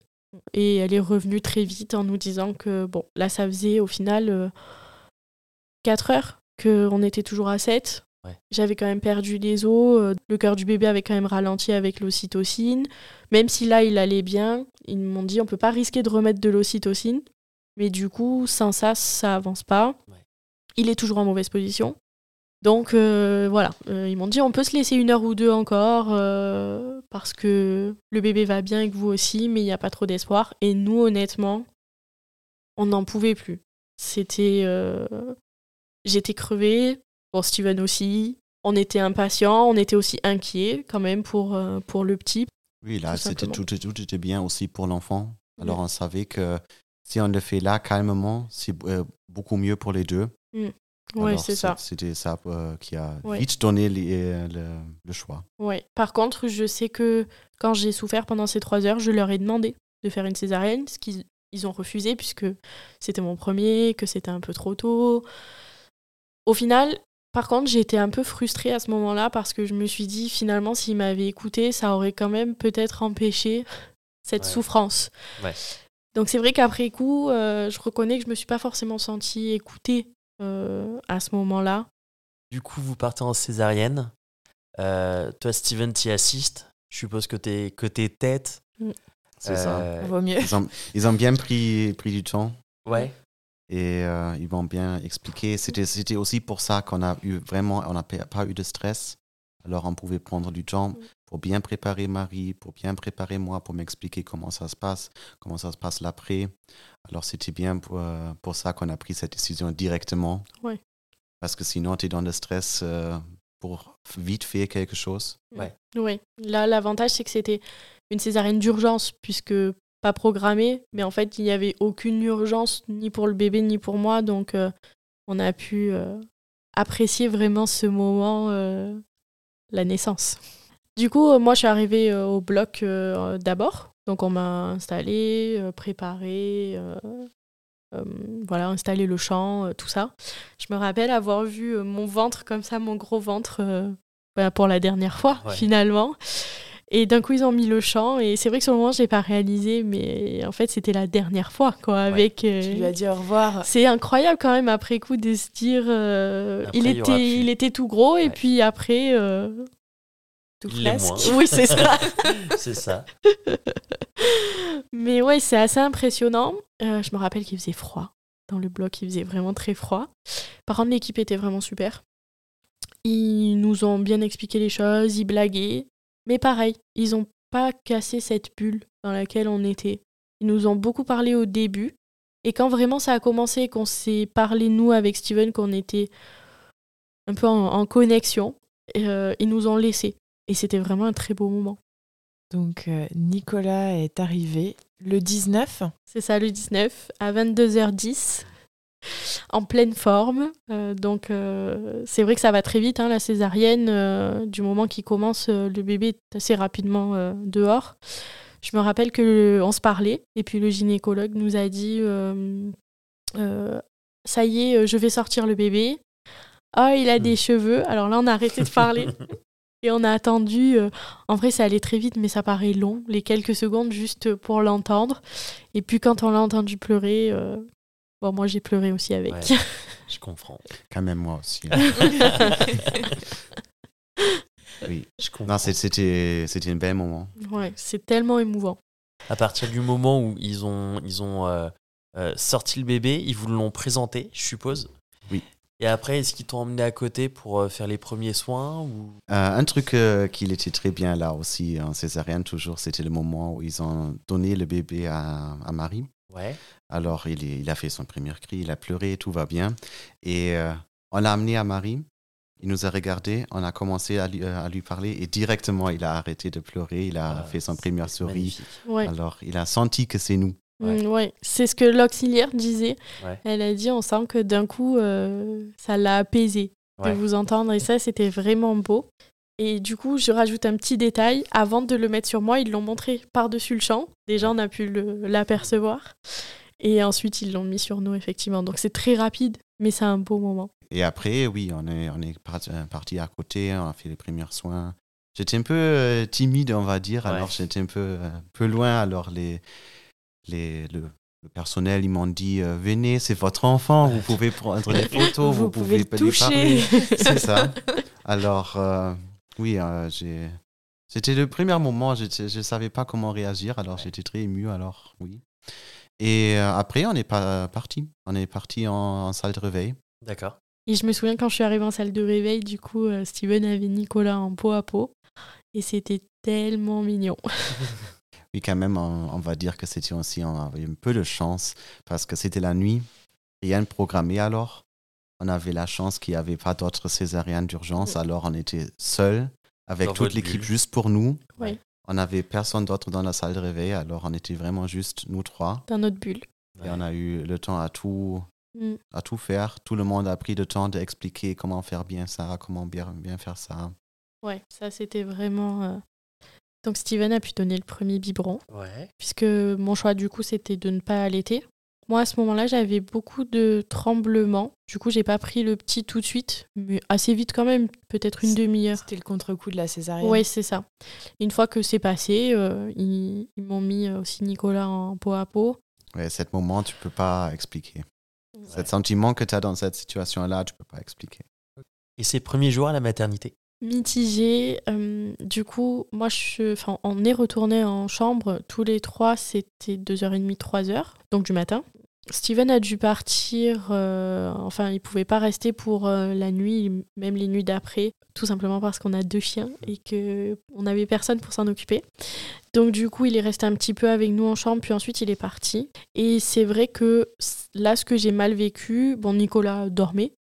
Et elle est revenue très vite en nous disant que, bon, là, ça faisait au final 4 heures qu'on était toujours à 7. Ouais. J'avais quand même perdu les os, euh, le cœur du bébé avait quand même ralenti avec l'ocytocine. Même si là, il allait bien, ils m'ont dit on peut pas risquer de remettre de l'ocytocine. Mais du coup, sans ça, ça avance pas. Ouais. Il est toujours en mauvaise position. Donc euh, voilà, Euh, ils m'ont dit on peut se laisser une heure ou deux encore euh, parce que le bébé va bien et que vous aussi, mais il n'y a pas trop d'espoir. Et nous, honnêtement, on n'en pouvait plus. C'était. J'étais crevée, bon, Steven aussi. On était impatients, on était aussi inquiets quand même pour, pour le petit. Oui, là, Tout c'était simplement. tout, tout était bien aussi pour l'enfant. Alors, on savait que si on le fait là calmement, c'est beaucoup mieux pour les deux. Oui, c'est ça. C'était ça euh, qui a Ouais. vite donné les- euh, le, le choix. Ouais. Par contre, je sais que quand j'ai souffert pendant ces trois heures, je leur ai demandé de faire une césarienne, ce qu'ils ils ont refusé puisque c'était mon premier, que c'était un peu trop tôt. Au final, par contre, j'ai été un peu frustrée à ce moment-là parce que je me suis dit finalement, s'ils m'avaient écouté, ça aurait quand même peut-être empêché cette Ouais. souffrance. Ouais. Donc c'est vrai qu'après coup, euh, je reconnais que je me suis pas forcément sentie écoutée à ce moment-là. Du coup, vous partez en césarienne. Euh, toi, Steven, t'y assistes. Je suppose que t'es que t'es tête. C'est ça. Euh, Vaut mieux. Ils ont, ils ont bien pris, pris du temps Ouais. et euh, ils m'ont bien expliqué. C'était c'était aussi pour ça qu'on a eu vraiment, on n'a pas pas eu de stress. Alors, on pouvait prendre du temps pour bien préparer Marie, pour bien préparer moi, pour m'expliquer comment ça se passe, comment ça se passe l'après. Alors, c'était bien pour, euh, pour ça qu'on a pris cette décision directement. Ouais. Parce que sinon, tu es dans le stress euh, pour vite faire quelque chose. Oui, là l'avantage c'est que c'était une césarienne d'urgence puisque pas programmée, mais en fait il n'y avait aucune urgence ni pour le bébé ni pour moi, donc euh, on a pu euh, apprécier vraiment ce moment, euh, la naissance. Du coup, euh, moi je suis arrivée euh, au bloc euh, d'abord, donc on m'a installé, préparé, euh, euh, voilà, installé le champ, tout ça. Je me rappelle avoir vu mon ventre comme ça, mon gros ventre. bah, pour la dernière fois, Ouais. finalement. Et d'un coup, ils ont mis le chant. Et c'est vrai que sur le moment, je n'ai pas réalisé, mais en fait, c'était la dernière fois, quoi. Avec, Tu lui as dit au revoir. C'est incroyable quand même, après coup, de se dire... euh, Après, il, était, il était tout gros, et puis après... euh, Moins. Oui, c'est ça. C'est ça. Mais ouais, c'est assez impressionnant. Euh, je me rappelle qu'il faisait froid. Dans le bloc, il faisait vraiment très froid. Par contre, l'équipe était vraiment super. Ils nous ont bien expliqué les choses, ils blaguaient. Mais pareil, ils n'ont pas cassé cette bulle dans laquelle on était. Ils nous ont beaucoup parlé au début. Et quand vraiment ça a commencé, qu'on s'est parlé, nous, avec Steven, qu'on était un peu en, en connexion, euh, ils nous ont laissés. Et c'était vraiment un très beau moment. Donc euh, Nicolas est arrivé le 19. C'est ça, le 19, à 22h10, en pleine forme. Euh, donc, euh, c'est vrai que ça va très vite, hein, la césarienne. euh, du moment qu'il commence, euh, le bébé est assez rapidement euh, dehors. Je me rappelle que on se parlait, et puis le gynécologue nous a dit euh, euh, Ça y est, je vais sortir le bébé. Ah, il a des cheveux. Alors là, on a arrêté de parler. Et on a attendu. euh, en vrai, ça allait très vite, mais ça paraît long, les quelques secondes juste pour l'entendre. Et puis quand on l'a entendu pleurer, euh, bon, moi j'ai pleuré aussi avec. Ouais, je comprends. Quand même moi aussi. oui. Je comprends. C'était c'était un bel moment. Ouais, c'est tellement émouvant. À partir du moment où ils ont, ils ont euh, euh, sorti le bébé, ils vous l'ont présenté, je suppose? Et après, est-ce qu'ils t'ont emmené à côté pour euh, faire les premiers soins ou... Euh, un truc euh, qui était très bien là aussi en césarienne toujours, c'était le moment où ils ont donné le bébé à, à Marie. Ouais. Alors il, est- il a fait son premier cri, il a pleuré, tout va bien. Et euh, on l'a amené à Marie. Il nous a regardé, on a commencé à lui, à lui parler et directement il a arrêté de pleurer, il a Ah, fait son magnifique. Ouais. Alors il a senti que c'est nous. Ouais. Mm, ouais. C'est ce que l'auxiliaire disait. Ouais. Elle a dit on sent que d'un coup, euh, ça l'a apaisé de vous entendre. Et ça, c'était vraiment beau. Et du coup, je rajoute un petit détail. Avant de le mettre sur moi, ils l'ont montré par-dessus le champ. Déjà, on a pu l'apercevoir. Et ensuite, ils l'ont mis sur nous, effectivement. Donc, c'est très rapide, mais c'est un beau moment. Et après, oui, on est, on est parti, euh, parti à côté, on a fait les premiers soins. J'étais un peu euh, timide, on va dire, alors j'étais un peu, euh, peu loin. Alors les, les, le, le personnel, ils m'ont dit euh, Venez, c'est votre enfant, vous pouvez prendre les photos, vous, Vous pouvez le lui toucher. parler. c'est ça. Alors, euh, oui, euh, j'ai. C'était le premier moment, je ne savais pas comment réagir, alors j'étais très ému, alors oui. Et euh, après, on est pas parti. On est parti en, en salle de réveil. D'accord. Et je me souviens quand je suis arrivée en salle de réveil, du coup, Steven avait Nicolas en peau à peau. Et c'était tellement mignon. Oui, quand même, on, on va dire que c'était aussi, on avait un peu de chance parce que c'était la nuit, rien de programmé alors. On avait la chance qu'il n'y avait pas d'autres césariennes d'urgence, Mm. alors on était seuls avec Dans toute l'équipe juste pour nous. Ouais. On n'avait personne d'autre dans la salle de réveil, alors on était vraiment juste nous trois. Dans notre bulle. Et on a eu le temps à tout, Mm. à tout faire. Tout le monde a pris le temps d'expliquer comment faire bien ça, comment bien, bien faire ça. Ouais, ça c'était vraiment. euh, Donc Steven a pu donner le premier biberon, Ouais. puisque mon choix du coup c'était de ne pas allaiter. Moi à ce moment-là j'avais beaucoup de tremblements, du coup j'ai pas pris le petit tout de suite, mais assez vite quand même, peut-être une demi-heure. C'était le contre-coup de la césarienne. Ouais, c'est ça. Une fois que c'est passé, euh, ils, ils m'ont mis euh, aussi Nicolas en peau à peau. Ouais, cet moment, tu peux pas expliquer. Cet sentiment que tu as dans cette situation-là, tu peux pas expliquer. Et ses premiers jours à la maternité? Mitigé. euh, du coup, moi, je, on est retourné en chambre tous les trois. C'était 2h30, 3h, donc du matin. Steven a dû partir. euh, enfin, il pouvait pas rester pour euh, la nuit, même les nuits d'après, tout simplement parce qu'on a deux chiens et que on n'avait personne pour s'en occuper. Donc du coup, il est resté un petit peu avec nous en chambre, puis ensuite il est parti. Et c'est vrai que là, ce que j'ai mal vécu, bon, Nicolas dormait,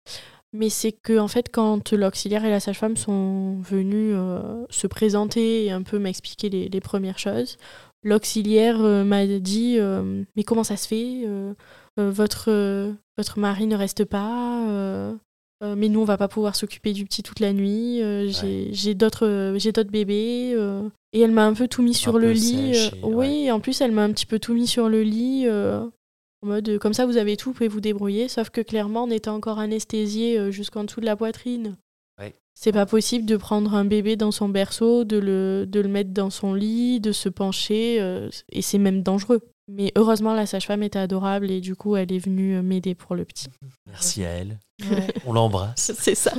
mais c'est que en fait, quand l'auxiliaire et la sage-femme sont venus euh, se présenter et un peu m'expliquer les, les premières choses, l'auxiliaire euh, m'a dit euh, mais comment ça se fait votre votre mari ne reste pas mais nous on va pas pouvoir s'occuper du petit toute la nuit j'ai d'autres j'ai d'autres bébés et elle m'a un peu tout mis sur le lit sèche oui en plus elle m'a un petit peu tout mis sur le lit en mode euh, comme ça vous avez tout, vous pouvez vous débrouiller. Sauf que clairement on était encore anesthésié euh, jusqu'en dessous de la poitrine. Ouais. C'est pas possible de prendre un bébé dans son berceau, de le, de le mettre dans son lit, de se pencher, euh, et c'est même dangereux. Mais heureusement la sage-femme était adorable et du coup elle est venue m'aider pour le petit. Merci à elle. Ouais. On l'embrasse. c'est ça.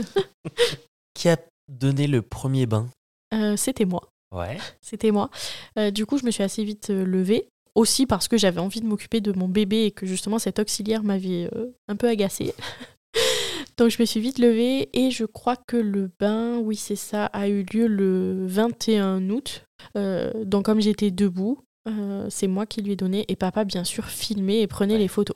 Qui a donné le premier bain? Euh, C'était moi. Ouais. C'était moi. Euh, du coup, je me suis assez vite levée. Aussi parce que j'avais envie de m'occuper de mon bébé et que justement cet auxiliaire m'avait euh, un peu agacée. Donc je me suis vite levée et je crois que le bain, oui c'est ça, a eu lieu le 21 août. Euh, donc comme j'étais debout, euh, c'est moi qui lui ai donné et papa bien sûr filmait et prenait Ouais. les photos.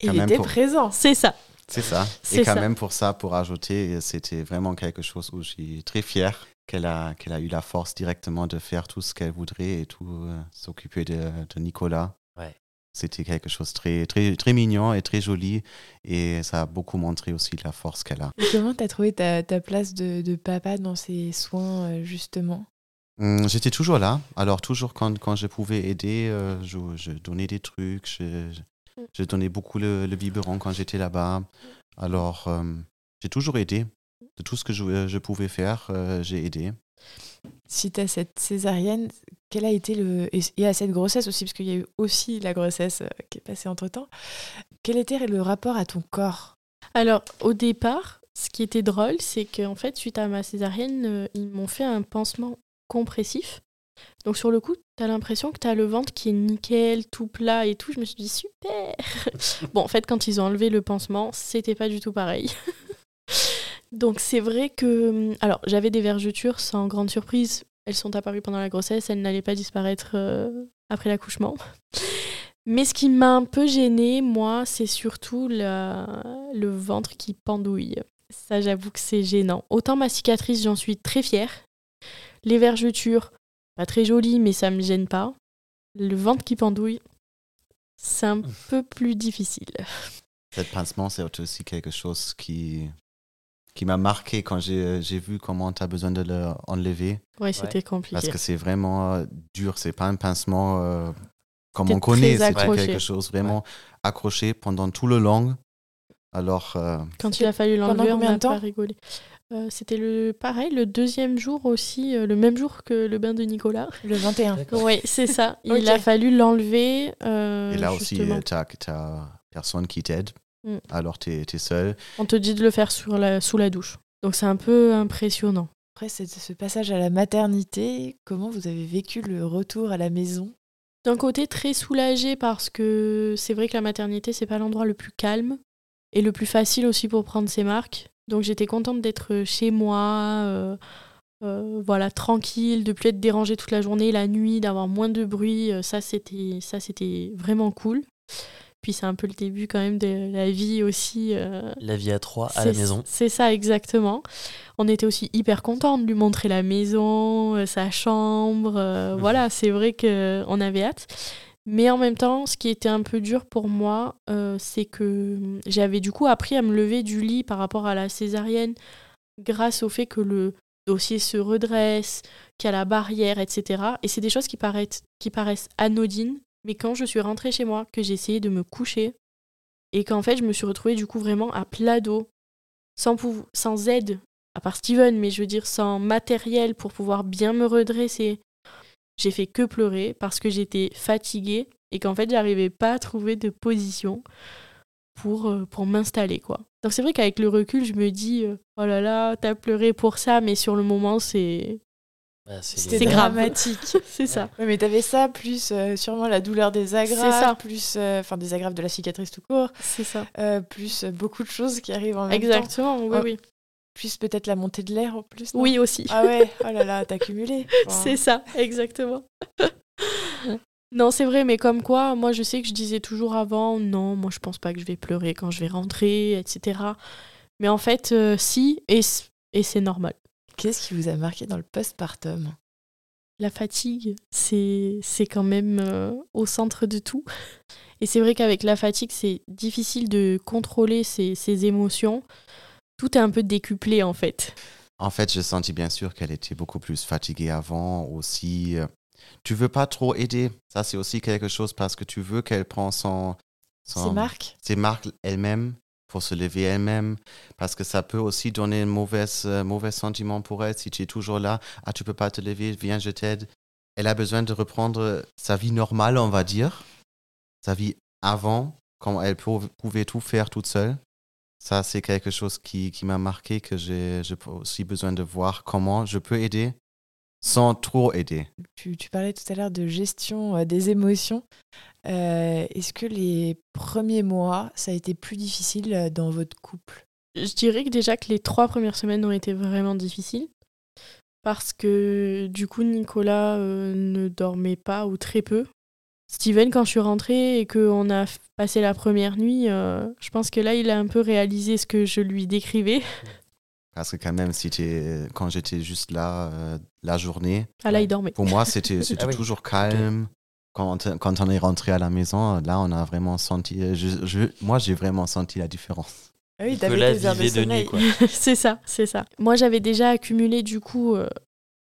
Il Quand était pour- présent. C'est ça. C'est ça. C'est Et quand ça. même pour ça, pour ajouter, c'était vraiment quelque chose où je suis très fier qu'elle a, qu'elle a eu la force directement de faire tout ce qu'elle voudrait et tout euh, s'occuper de, de Nicolas. Ouais. C'était quelque chose de très, très, très mignon et très joli. Et ça a beaucoup montré aussi la force qu'elle a. Et comment t'as trouvé ta, ta place de, de papa dans ces soins, euh, justement? Hum, J'étais toujours là. Alors, toujours quand, quand je pouvais aider, euh, je, je donnais des trucs. Je, je, je donnais beaucoup le, le biberon quand j'étais là-bas. Alors, euh, j'ai toujours aidé. De tout ce que je, je pouvais faire, euh, j'ai aidé. Suite à cette césarienne, quel a été le. Et à cette grossesse aussi, parce qu'il y a eu aussi la grossesse euh, qui est passée entre temps. Quel était le rapport à ton corps? Alors, au départ, ce qui était drôle, c'est qu'en fait, suite à ma césarienne, euh, ils m'ont fait un pansement compressif. Donc, sur le coup, t'as l'impression que t'as le ventre qui est nickel, tout plat et tout. Je me suis dit, super Bon, en fait, quand ils ont enlevé le pansement, c'était pas du tout pareil. Donc, c'est vrai que. Alors, j'avais des vergetures sans grande surprise. Elles sont apparues pendant la grossesse, elles n'allaient pas disparaître euh, après l'accouchement. Mais ce qui m'a un peu gênée, moi, c'est surtout la- le ventre qui pendouille. Ça, j'avoue que c'est gênant. Autant ma cicatrice, j'en suis très fière. Les vergetures, pas très jolies, mais ça me gêne pas. Le ventre qui pendouille, c'est un peu plus difficile. Cette pincement, c'est aussi quelque chose qui, qui m'a marqué quand j'ai j'ai vu comment tu as besoin de l'enlever. Ouais, c'était compliqué. Parce que c'est vraiment euh, dur. C'est pas un pincement euh, comme on connaît. C'est quelque chose vraiment accroché pendant tout le long. Alors, euh, Quand il a fallu l'enlever, on combien n'a de temps pas rigolé. Euh, C'était le pareil, le deuxième jour aussi, euh, le même jour que le bain de Nicolas. Le 21. D'accord. Oui, c'est ça. Il a fallu l'enlever. euh, et là aussi, tu n'as personne qui t'aide. Mm. Alors, tu es, seul. On te dit de le faire sur la, sous la douche. Donc c'est un peu impressionnant. Après c'est- ce passage à la maternité, comment vous avez vécu le retour à la maison? D'un côté, très soulagé parce que c'est vrai que la maternité, c'est pas l'endroit le plus calme et le plus facile aussi pour prendre ses marques. Donc j'étais contente d'être chez moi, euh, euh, voilà, tranquille, de plus être dérangée toute la journée, la nuit, d'avoir moins de bruit. Euh, Ça, c'était, ça, c'était vraiment cool. Puis c'est un peu le début quand même de la vie aussi. euh, La vie à trois à la maison. C'est ça, exactement. On était aussi hyper contents de lui montrer la maison, euh, sa chambre. euh, Mhm. Voilà, c'est vrai qu'on avait hâte. Mais en même temps, ce qui était un peu dur pour moi, c'est que j'avais du coup appris à me lever du lit par rapport à la césarienne grâce au fait que le dossier se redresse, qu'il y a la barrière, etc. Et c'est des choses qui paraissent, qui paraissent anodines. Mais quand je suis rentrée chez moi, que j'ai essayé de me coucher, et qu'en fait je me suis retrouvée du coup vraiment à plat dos, sans, sans aide, à part Steven, mais je veux dire sans matériel pour pouvoir bien me redresser. J'ai fait que pleurer parce que j'étais fatiguée et qu'en fait j'arrivais pas à trouver de position pour, euh, pour m'installer quoi. Donc c'est vrai qu'avec le recul je me dis euh, oh là là t'as pleuré pour ça mais sur le moment c'est Bah, c'est C'était dramatique. c'est ça. Ouais, mais t'avais ça, plus euh, sûrement la douleur des C'est agrafes, ça. plus euh, enfin des agrafes de la cicatrice tout court, C'est ça. euh, plus euh, beaucoup de choses qui arrivent en même temps. Exactement, oui, Oh. oui. Plus peut-être la montée de l'air en plus. non? Oui aussi. Ah ouais, oh là là, t'as cumulé. Enfin, C'est ça, exactement. non, c'est vrai, mais comme quoi, moi je sais que je disais toujours avant, non, moi je pense pas que je vais pleurer quand je vais rentrer, etc. Mais en fait, euh, si, et, et c'est normal. Qu'est-ce qui vous a marqué dans le postpartum? La fatigue, c'est c'est quand même euh, au centre de tout. Et c'est vrai qu'avec la fatigue, c'est difficile de contrôler ses, ses émotions. Tout est un peu décuplé en fait. En fait, j'ai senti bien sûr qu'elle était beaucoup plus fatiguée avant aussi. Tu veux pas trop aider? Ça, c'est aussi quelque chose parce que tu veux qu'elle prenne son, son- C'est Marc ses marques elle-même pour se lever elle-même. Parce que ça peut aussi donner un mauvais, euh, mauvais sentiment pour elle si tu es toujours là. Ah, tu peux pas te lever, viens, je t'aide. Elle a besoin de reprendre sa vie normale, on va dire. Sa vie avant, quand elle pou- pouvait tout faire toute seule. Ça, c'est quelque chose qui, qui m'a marqué, que j'ai j'ai aussi besoin de voir comment je peux aider sans trop aider. tu, tu parlais tout à l'heure de gestion euh, des émotions. Euh, Est-ce que les premiers mois, ça a été plus difficile euh, dans votre couple? Je dirais que déjà que les trois premières semaines ont été vraiment difficiles. Parce que du coup, Nicolas euh, ne dormait pas ou très peu. Steven, quand je suis rentrée et qu'on a passé la première nuit, euh, je pense que là, il a un peu réalisé ce que je lui décrivais. Parce que quand même, si quand j'étais juste là euh, la journée, Ah là, il dormait. pour moi, c'était c'était Ah oui. toujours calme. Quand, quand on est rentré à la maison, là, on a vraiment senti. je- je- moi, j'ai vraiment senti la différence. Ah oui, t'avais tes heures de sommeil. nuit, quoi. c'est ça, c'est ça. Moi, j'avais déjà accumulé du coup euh,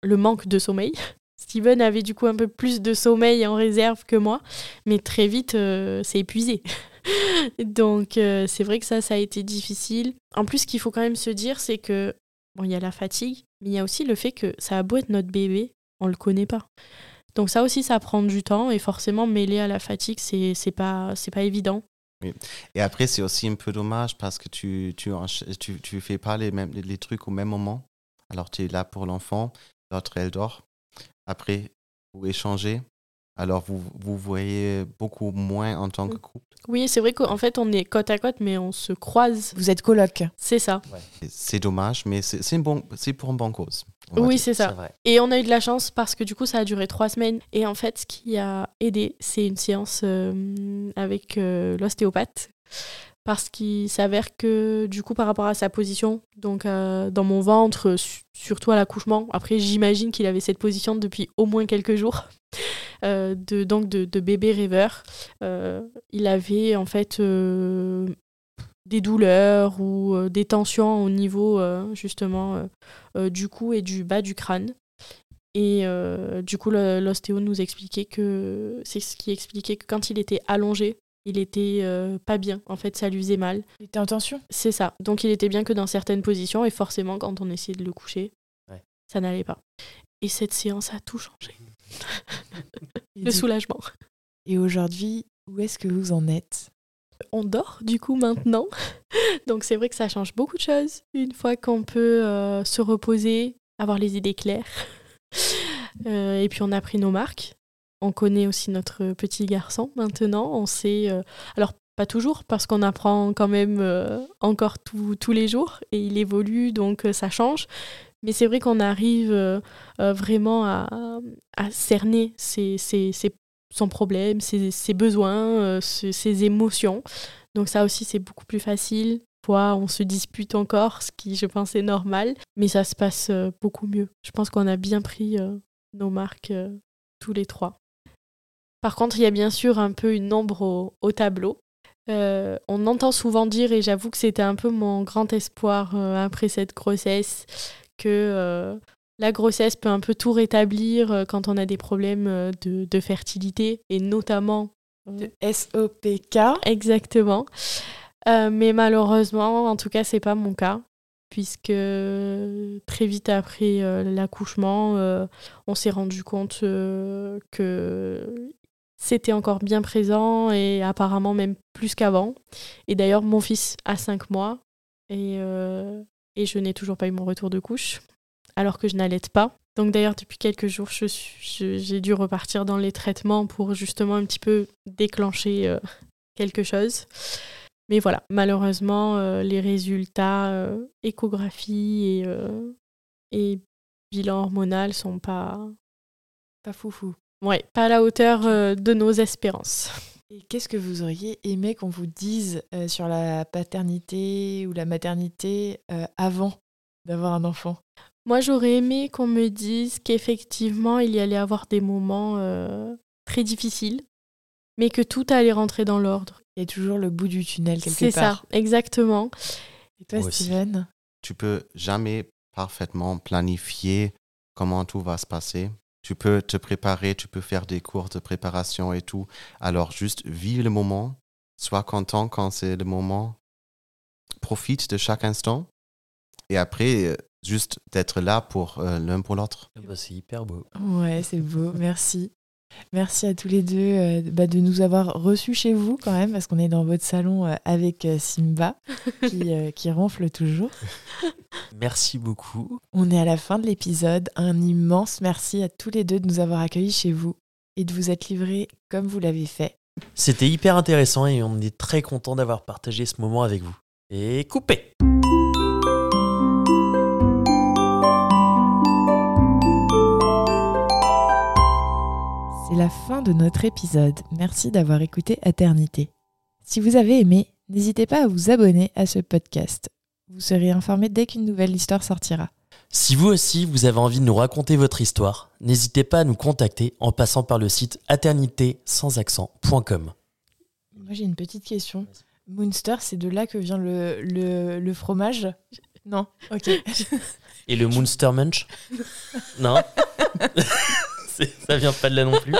le manque de sommeil. Steven avait du coup un peu plus de sommeil en réserve que moi, mais très vite, euh, c'est épuisé. Donc, euh, c'est vrai que ça, ça a été difficile. En plus, ce qu'il faut quand même se dire, c'est que, bon, il y a la fatigue, mais il y a aussi le fait que ça a beau être notre bébé, on le connaît pas. Donc, ça aussi, ça prend du temps, et forcément, mêlé à la fatigue, c'est c'est pas, c'est pas évident. Et après, c'est aussi un peu dommage parce que tu tu, tu, tu fais pas les, mêmes, les trucs au même moment. Alors, tu es là pour l'enfant, l'autre, elle dort. Après, vous échangez. Alors, vous vous voyez beaucoup moins en tant que couple. Oui, c'est vrai qu'en fait, on est côte à côte, mais on se croise. Vous êtes coloc. C'est ça. C'est dommage, mais c'est bon, c'est pour une bonne cause. Oui, c'est ça. Et on a eu de la chance parce que du coup, ça a duré trois semaines. Et en fait, ce qui a aidé, c'est une séance euh, avec euh, l'ostéopathe. Parce qu'il s'avère que, du coup, par rapport à sa position, donc euh, dans mon ventre, su- surtout à l'accouchement, après, j'imagine qu'il avait cette position depuis au moins quelques jours, de, donc de, de bébé rêveur. Il avait en fait des douleurs ou euh, des tensions au niveau, euh, justement, euh, euh, du cou et du bas du crâne. Et euh, du coup, l'ostéo nous expliquait que c'est ce qui expliquait que quand il était allongé, il était euh, pas bien. En fait, ça lui faisait mal. Il était en tension? C'est ça. Donc, il était bien que dans certaines positions, et forcément, quand on essayait de le coucher, Ouais. ça n'allait pas. Et cette séance a tout changé. Le soulagement. et aujourd'hui, où est-ce que vous en êtes? On dort du coup maintenant. Donc c'est vrai que ça change beaucoup de choses. Une fois qu'on peut euh, se reposer, avoir les idées claires. Euh, et puis on a pris nos marques. On connaît aussi notre petit garçon maintenant. On sait, euh, alors pas toujours parce qu'on apprend quand même encore tous les jours et il évolue donc ça change. Mais c'est vrai qu'on arrive vraiment à, cerner ses- ses- son problème, ses, besoins, euh, ses, émotions. Donc ça aussi c'est beaucoup plus facile. Fois, on se dispute encore, ce qui je pense est normal, mais ça se passe euh, beaucoup mieux. Je pense qu'on a bien pris euh, nos marques tous les trois. Par contre, il y a bien sûr un peu une ombre au, au tableau. On entend souvent dire, et j'avoue que c'était un peu mon grand espoir après cette grossesse, que la grossesse peut un peu tout rétablir euh, quand on a des problèmes euh, de, de fertilité, et notamment De SOPK. Exactement. Euh, mais malheureusement, en tout cas, c'est pas mon cas, puisque très vite après euh, l'accouchement, euh, on s'est rendu compte euh, que c'était encore bien présent et apparemment même plus qu'avant. Et d'ailleurs, mon fils a 5 mois et, euh, et je n'ai toujours pas eu mon retour de couche, alors que je n'allaite pas. Donc d'ailleurs, depuis quelques jours, je suis- je- j'ai dû repartir dans les traitements pour justement un petit peu déclencher euh, quelque chose. Mais voilà, malheureusement, euh, les résultats euh, échographie et, et bilan hormonal sont pas, Pas foufou. ouais, pas à la hauteur de nos espérances. Et qu'est-ce que vous auriez aimé qu'on vous dise sur la paternité ou la maternité avant d'avoir un enfant? Moi, j'aurais aimé qu'on me dise qu'effectivement, il y allait avoir des moments euh, très difficiles, mais que tout allait rentrer dans l'ordre. Il y a toujours le bout du tunnel quelque C'est part. ça, exactement. Et toi, Moi aussi. Steven? Tu peux jamais parfaitement planifier comment tout va se passer. Tu peux te préparer, tu peux faire des cours de préparation et tout. Alors juste vis le moment, sois content quand c'est le moment, profite de chaque instant et après euh, juste d'être là pour euh, l'un pour l'autre. Ah bah, c'est hyper beau. Ouais, c'est beau, merci. Merci à tous les deux euh, bah, de nous avoir reçus chez vous quand même, parce qu'on est dans votre salon euh, avec euh, Simba, qui, euh, qui ronfle toujours. Merci beaucoup. On est à la fin de l'épisode. Un immense merci à tous les deux de nous avoir accueillis chez vous et de vous être livrés comme vous l'avez fait. C'était hyper intéressant et on est très content d'avoir partagé ce moment avec vous. Et coupé C'est la fin de notre épisode. Merci d'avoir écouté Aternité. Si vous avez aimé, n'hésitez pas à vous abonner à ce podcast. Vous serez informé dès qu'une nouvelle histoire sortira. Si vous aussi, vous avez envie de nous raconter votre histoire, n'hésitez pas à nous contacter en passant par le site accent.com. Moi, j'ai une petite question. Munster, c'est de là que vient le, le, le fromage? Non Ok. Et le Munster Munch? Non Ça vient pas de là non plus